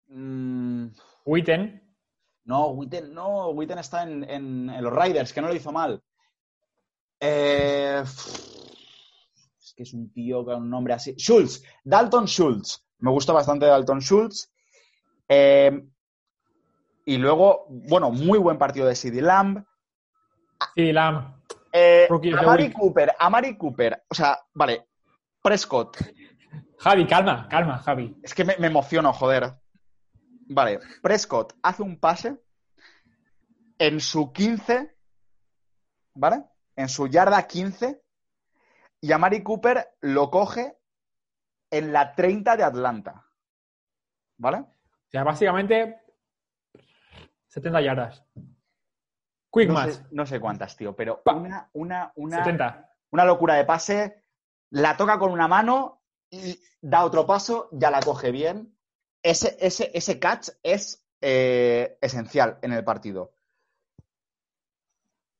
mm, Witten. no, Witten, no, Witten está en, en- en los Riders, que no lo hizo mal. Eh, es que es un tío con un nombre así. Schultz, Dalton Schultz. Me gusta bastante Dalton Schultz. Eh, y luego, bueno, muy buen partido de CD Lamb. Sí, Lam. Eh, Amari. Cooper, Amari Cooper. O sea, vale, Prescott. Javi, calma, calma, Javi. Es que me, me emociono, joder. Vale, Prescott hace un pase en su 15, ¿vale? En su yarda 15, y Amari Cooper lo coge en la 30 de Atlanta, ¿vale? O sea, básicamente 70 yardas. Quick No sé, no sé cuántas, tío, pero una, una, una, 70. una locura de pase, la toca con una mano da otro paso, ya la coge bien. Ese, ese, ese catch es eh, esencial en el partido.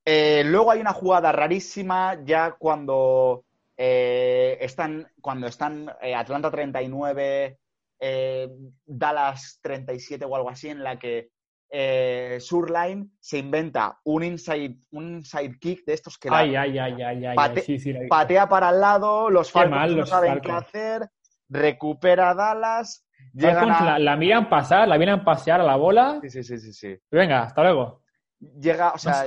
Eh, luego hay una jugada rarísima ya cuando eh, están, cuando están Atlanta 39, eh, Dallas 37 o algo así, en la que eh, Surline se inventa un inside, un inside kick de estos que Ay, ay, ay. Pate- sí, sí, patea para el lado, los Falcons mal no los saben qué hacer, recupera a Dallas, llegan Falcons a... la, la miran pasar, la miran pasear a la bola. Sí, sí, sí, sí, sí. Venga, hasta luego. Llega, o sea,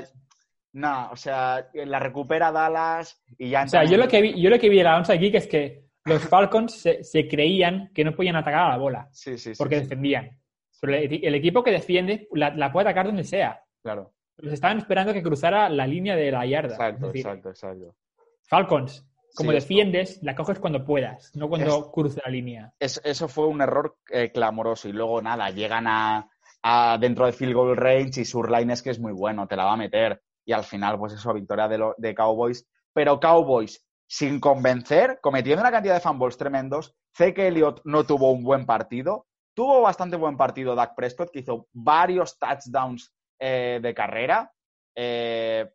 No sé. o sea, la recupera Dallas y ya... O sea, yo lo que vi, yo lo que vi de la onside kick es que los Falcons se, se creían que no podían atacar a la bola Sí, sí, sí. porque defendían. Pero el, el equipo que defiende la, la puede atacar donde sea. Claro, Los estaban esperando que cruzara la línea de la yarda. exacto, decir, exacto, exacto. Falcons, como Sí, esto- defiendes, la coges cuando puedas, no cuando Es- cruce la línea. Es- eso fue un error eh, clamoroso y luego nada, llegan a, a dentro de field goal range y Surline es que es muy bueno, te la va a meter y al final pues eso, victoria de, lo- de Cowboys, pero Cowboys sin convencer, cometiendo una cantidad de fumbles tremendos, sé que Elliott no tuvo un buen partido, tuvo bastante buen partido Dak Prescott que hizo varios touchdowns eh, de carrera, eh,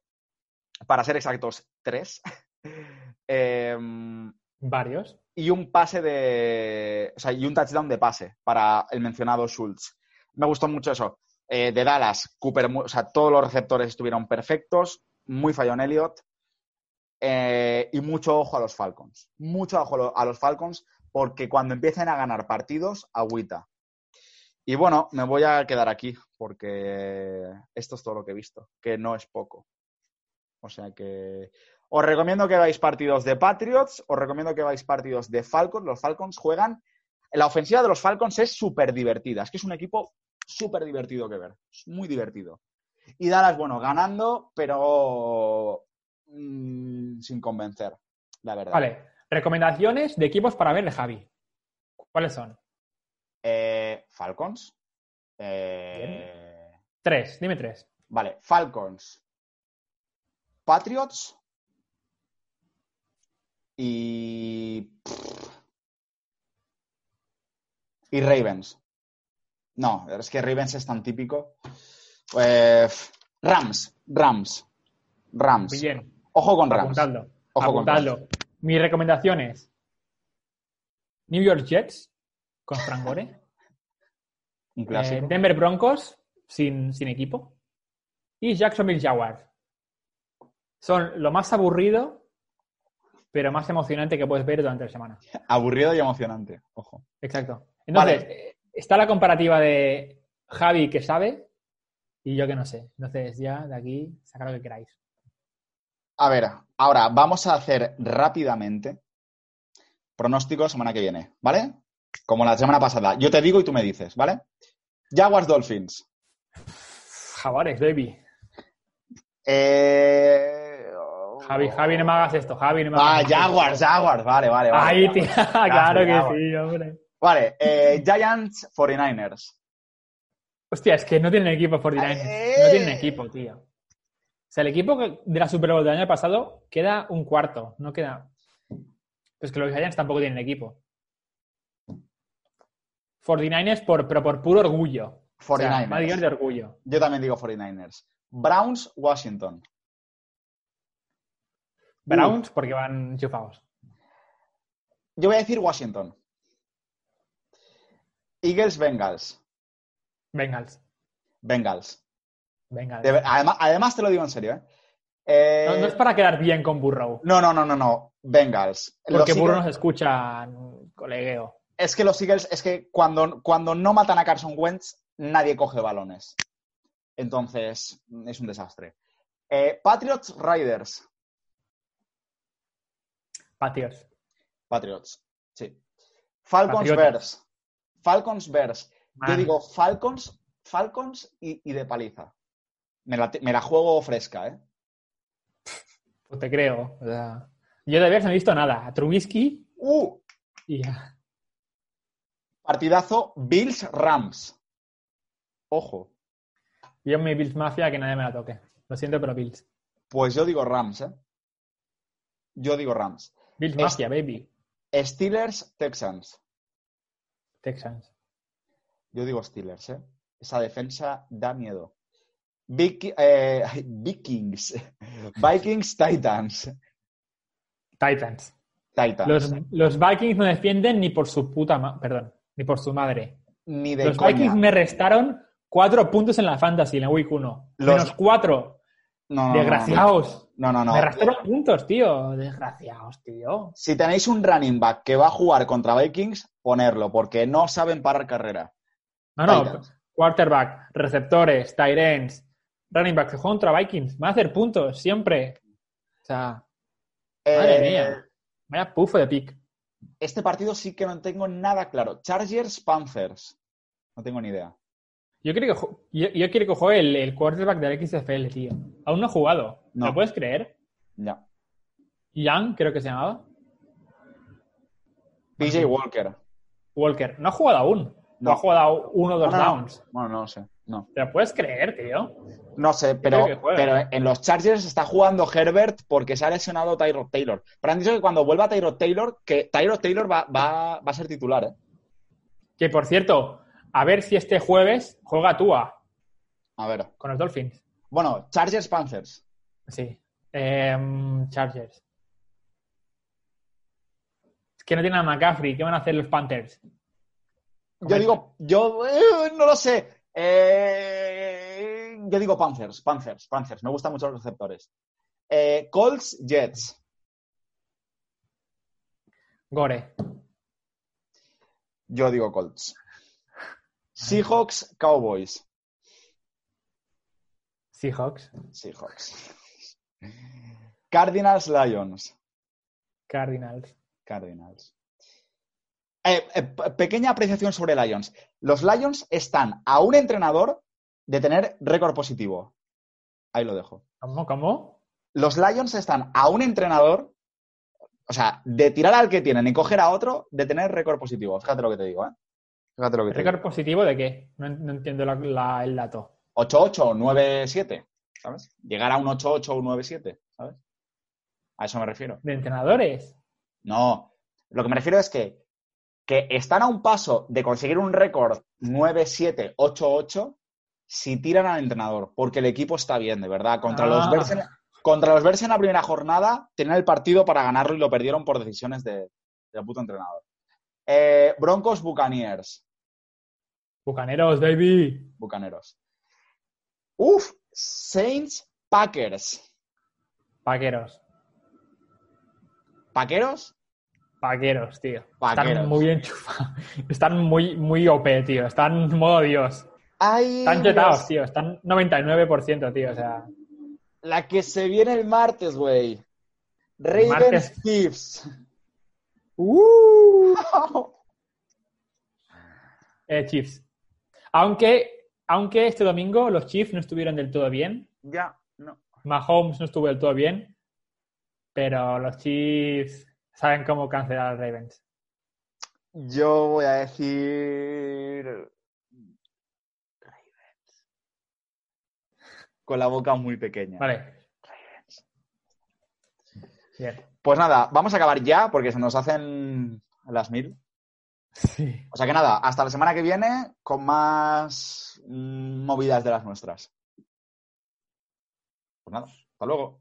para ser exactos, tres. Em, Varios. y un pase de. O sea, y un touchdown de pase para el mencionado Schultz. Me gustó mucho eso. Eh, de Dallas, Cooper, o sea, todos los receptores estuvieron perfectos, muy fallón Elliott. y mucho ojo a los Falcons. Mucho ojo a los Falcons, porque cuando empiecen a ganar partidos, agüita. Y bueno, me voy a quedar aquí, porque esto es todo lo que he visto, que no es poco. O sea que os recomiendo que veáis partidos de Patriots, os recomiendo que veáis partidos de Falcons. Los Falcons juegan. La ofensiva de los Falcons es súper divertida. Es que es un equipo súper divertido que ver. Es muy divertido. Y Dallas, bueno, ganando, pero mm, sin convencer, la verdad. Vale. Recomendaciones de equipos para ver de Javi. ¿Cuáles son? Eh, Falcons. Eh, Tres, dime tres. vale, Falcons. Patriots. Y. Y Ravens. No, es que Ravens es tan típico. Eh, Rams. Rams. Rams. Bien, Ojo con Rams. Ojo con apuntadlo. Mi recomendación es New York Jets con Frank Gore. Un Eh. Denver Broncos sin, sin equipo. Y Jacksonville Jaguars. Son lo más aburrido, pero más emocionante que puedes ver durante la semana. Aburrido y emocionante. Ojo. Exacto. Entonces, eh, está la comparativa de Javi que sabe Y yo que no sé. Entonces ya de aquí sacar lo que queráis. A ver, ahora vamos a hacer rápidamente pronóstico semana que viene, ¿vale? Como la semana pasada. Yo te digo y tú me dices, ¿vale? Jaguars Dolphins. Jaguares, baby. Eh... Javi, Javi, no me hagas esto. Javi, no me Ah, hagas esto. Jaguars, Jaguars, vale, vale. vale Ahí, tío. Claro que Jaguars. sí, hombre. Vale, eh, Giants 49ers. Hostia, es que no tienen equipo 49ers. Eh. No tienen equipo, tío. O sea, el equipo de la Super Bowl del año pasado queda un cuarto. No queda. Pues que los Giants tampoco tienen equipo. 49ers, por, pero por puro orgullo. O sea, 49ers. más digas de orgullo. Yo también digo 49ers. Browns, Washington. Browns, porque van enchufados. Yo voy a decir Washington. Eagles, Bengals. Bengals. Bengals. Bengals. De además, además te lo digo en serio, ¿eh? Eh, No, no es para quedar bien con Burrow. no, no, no, no, no. Bengals. Porque Burrow nos escucha colegueo. Es que los Eagles, es que cuando, cuando no matan a Carson Wentz, nadie coge balones. Entonces, es un desastre. Eh, Patriots, Riders. Patios. Patriots, sí. Falcons, Patriotas. Bears. Falcons, Bears. Yo digo Falcons, Falcons y, y de paliza. Me la, me la juego fresca, ¿eh? Pues te creo. O sea, yo de Bears no he visto nada. A Trubisky ¡Uh! y ya. Partidazo Bills, Rams. Ojo. Yo mi Bills Mafia que nadie me la toque. Lo siento, pero Bills. Pues yo digo Rams, ¿eh? Yo digo Rams. Bills Mafia, baby. Steelers, Texans. Texans. Yo digo Steelers, ¿eh? Esa defensa da miedo. Vic- eh, Vikings. Vikings, Titans. Titans. Titans. Los, los Vikings no defienden ni por su puta ma- perdón, ni por su madre. Ni de Los coña. Vikings me restaron cuatro puntos en la fantasy en la week 1. Los- Menos cuatro. No, no. Desgraciados. No, no, no. Me restaron puntos, tío. Desgraciados, tío. Si tenéis un running back que va a jugar contra Vikings, ponerlo, porque no saben parar carrera. No, no. Titans. Quarterback, receptores, tight ends, running back que juegan contra Vikings. Van a hacer puntos, siempre. O sea, madre Eh, mía. Vaya pufo de pick. Este partido sí que no tengo nada claro. Chargers, Panthers. No tengo ni idea. Yo quiero que, yo, yo quiero que juegue el, el quarterback del XFL, tío. Aún no ha jugado. No. ¿Lo puedes creer? Ya. Young, creo que se llamaba. PJ Walker. Walker. No ha jugado aún. No, No. ha jugado uno o dos No, no, no. downs. Bueno, no lo sé. No. ¿Te lo puedes creer, tío? No sé, pero, pero en los Chargers está jugando Herbert porque se ha lesionado Tyrod Taylor. Pero han dicho que cuando vuelva Tyrod Taylor, que Tyrod Taylor va, va, va a ser titular, ¿eh? Que por cierto, a ver si este jueves juega Tua A ver. con los Dolphins. Bueno, Chargers Panthers. Sí. Em, Chargers. Es que no tienen a McCaffrey. ¿Qué van a hacer los Panthers? Yo digo, yo eh, no lo sé. Eh, yo digo Panthers, Panthers, Panthers. Me gustan mucho los receptores. Eh, Colts, Jets. Gore. Yo digo Colts. Seahawks, Cowboys. Seahawks. Seahawks. Cardinals, Lions. Cardinals. Cardinals. Eh, eh, pe- pequeña apreciación sobre Lions. Los Lions están a un entrenador de tener récord positivo. Ahí lo dejo. ¿Cómo? ¿Cómo? Los Lions están a un entrenador, o sea, de tirar al que tienen y coger a otro, de tener récord positivo. Fíjate lo que te digo, ¿eh? Fíjate lo que te ¿Récord digo. positivo de qué? No, no entiendo la- la- el dato. 8-8 o 9-7, ¿sabes? Llegar a un 8-8 o un 9-7, ¿sabes? A eso me refiero. ¿De entrenadores? No, lo que me refiero es que, que están a un paso de conseguir un récord 9-7, 8-8 si tiran al entrenador, porque el equipo está bien, de verdad. Contra, los Ah. Bears en, contra los Bears en la primera jornada tenían el partido para ganarlo y lo perdieron por decisiones de, del puto entrenador. Eh, Broncos Buccaneers, Bucaneros, baby. Bucaneros. Uf, Saints Packers. Paqueros. ¿Paqueros? Paqueros, tío. Paqueros. Están muy enchufados. Están muy, muy OP, tío. Están modo Dios. Ay, Están chetados, tío. Están 99%, tío. O sea, La que se viene el martes, güey. Ravens martes. Chiefs. ¡Uh! eh, Chiefs. Aunque, aunque este domingo los Chiefs no estuvieron del todo bien. ya, no. Mahomes no estuvo del todo bien. Pero los Chiefs saben cómo cancelar a Ravens. Yo voy a decir. Ravens. Con la boca muy pequeña. Vale. Bien. Pues nada, vamos a acabar ya porque se nos hacen las mil. Sí. O sea que nada, hasta la semana que viene con más movidas de las nuestras. Pues nada, hasta luego.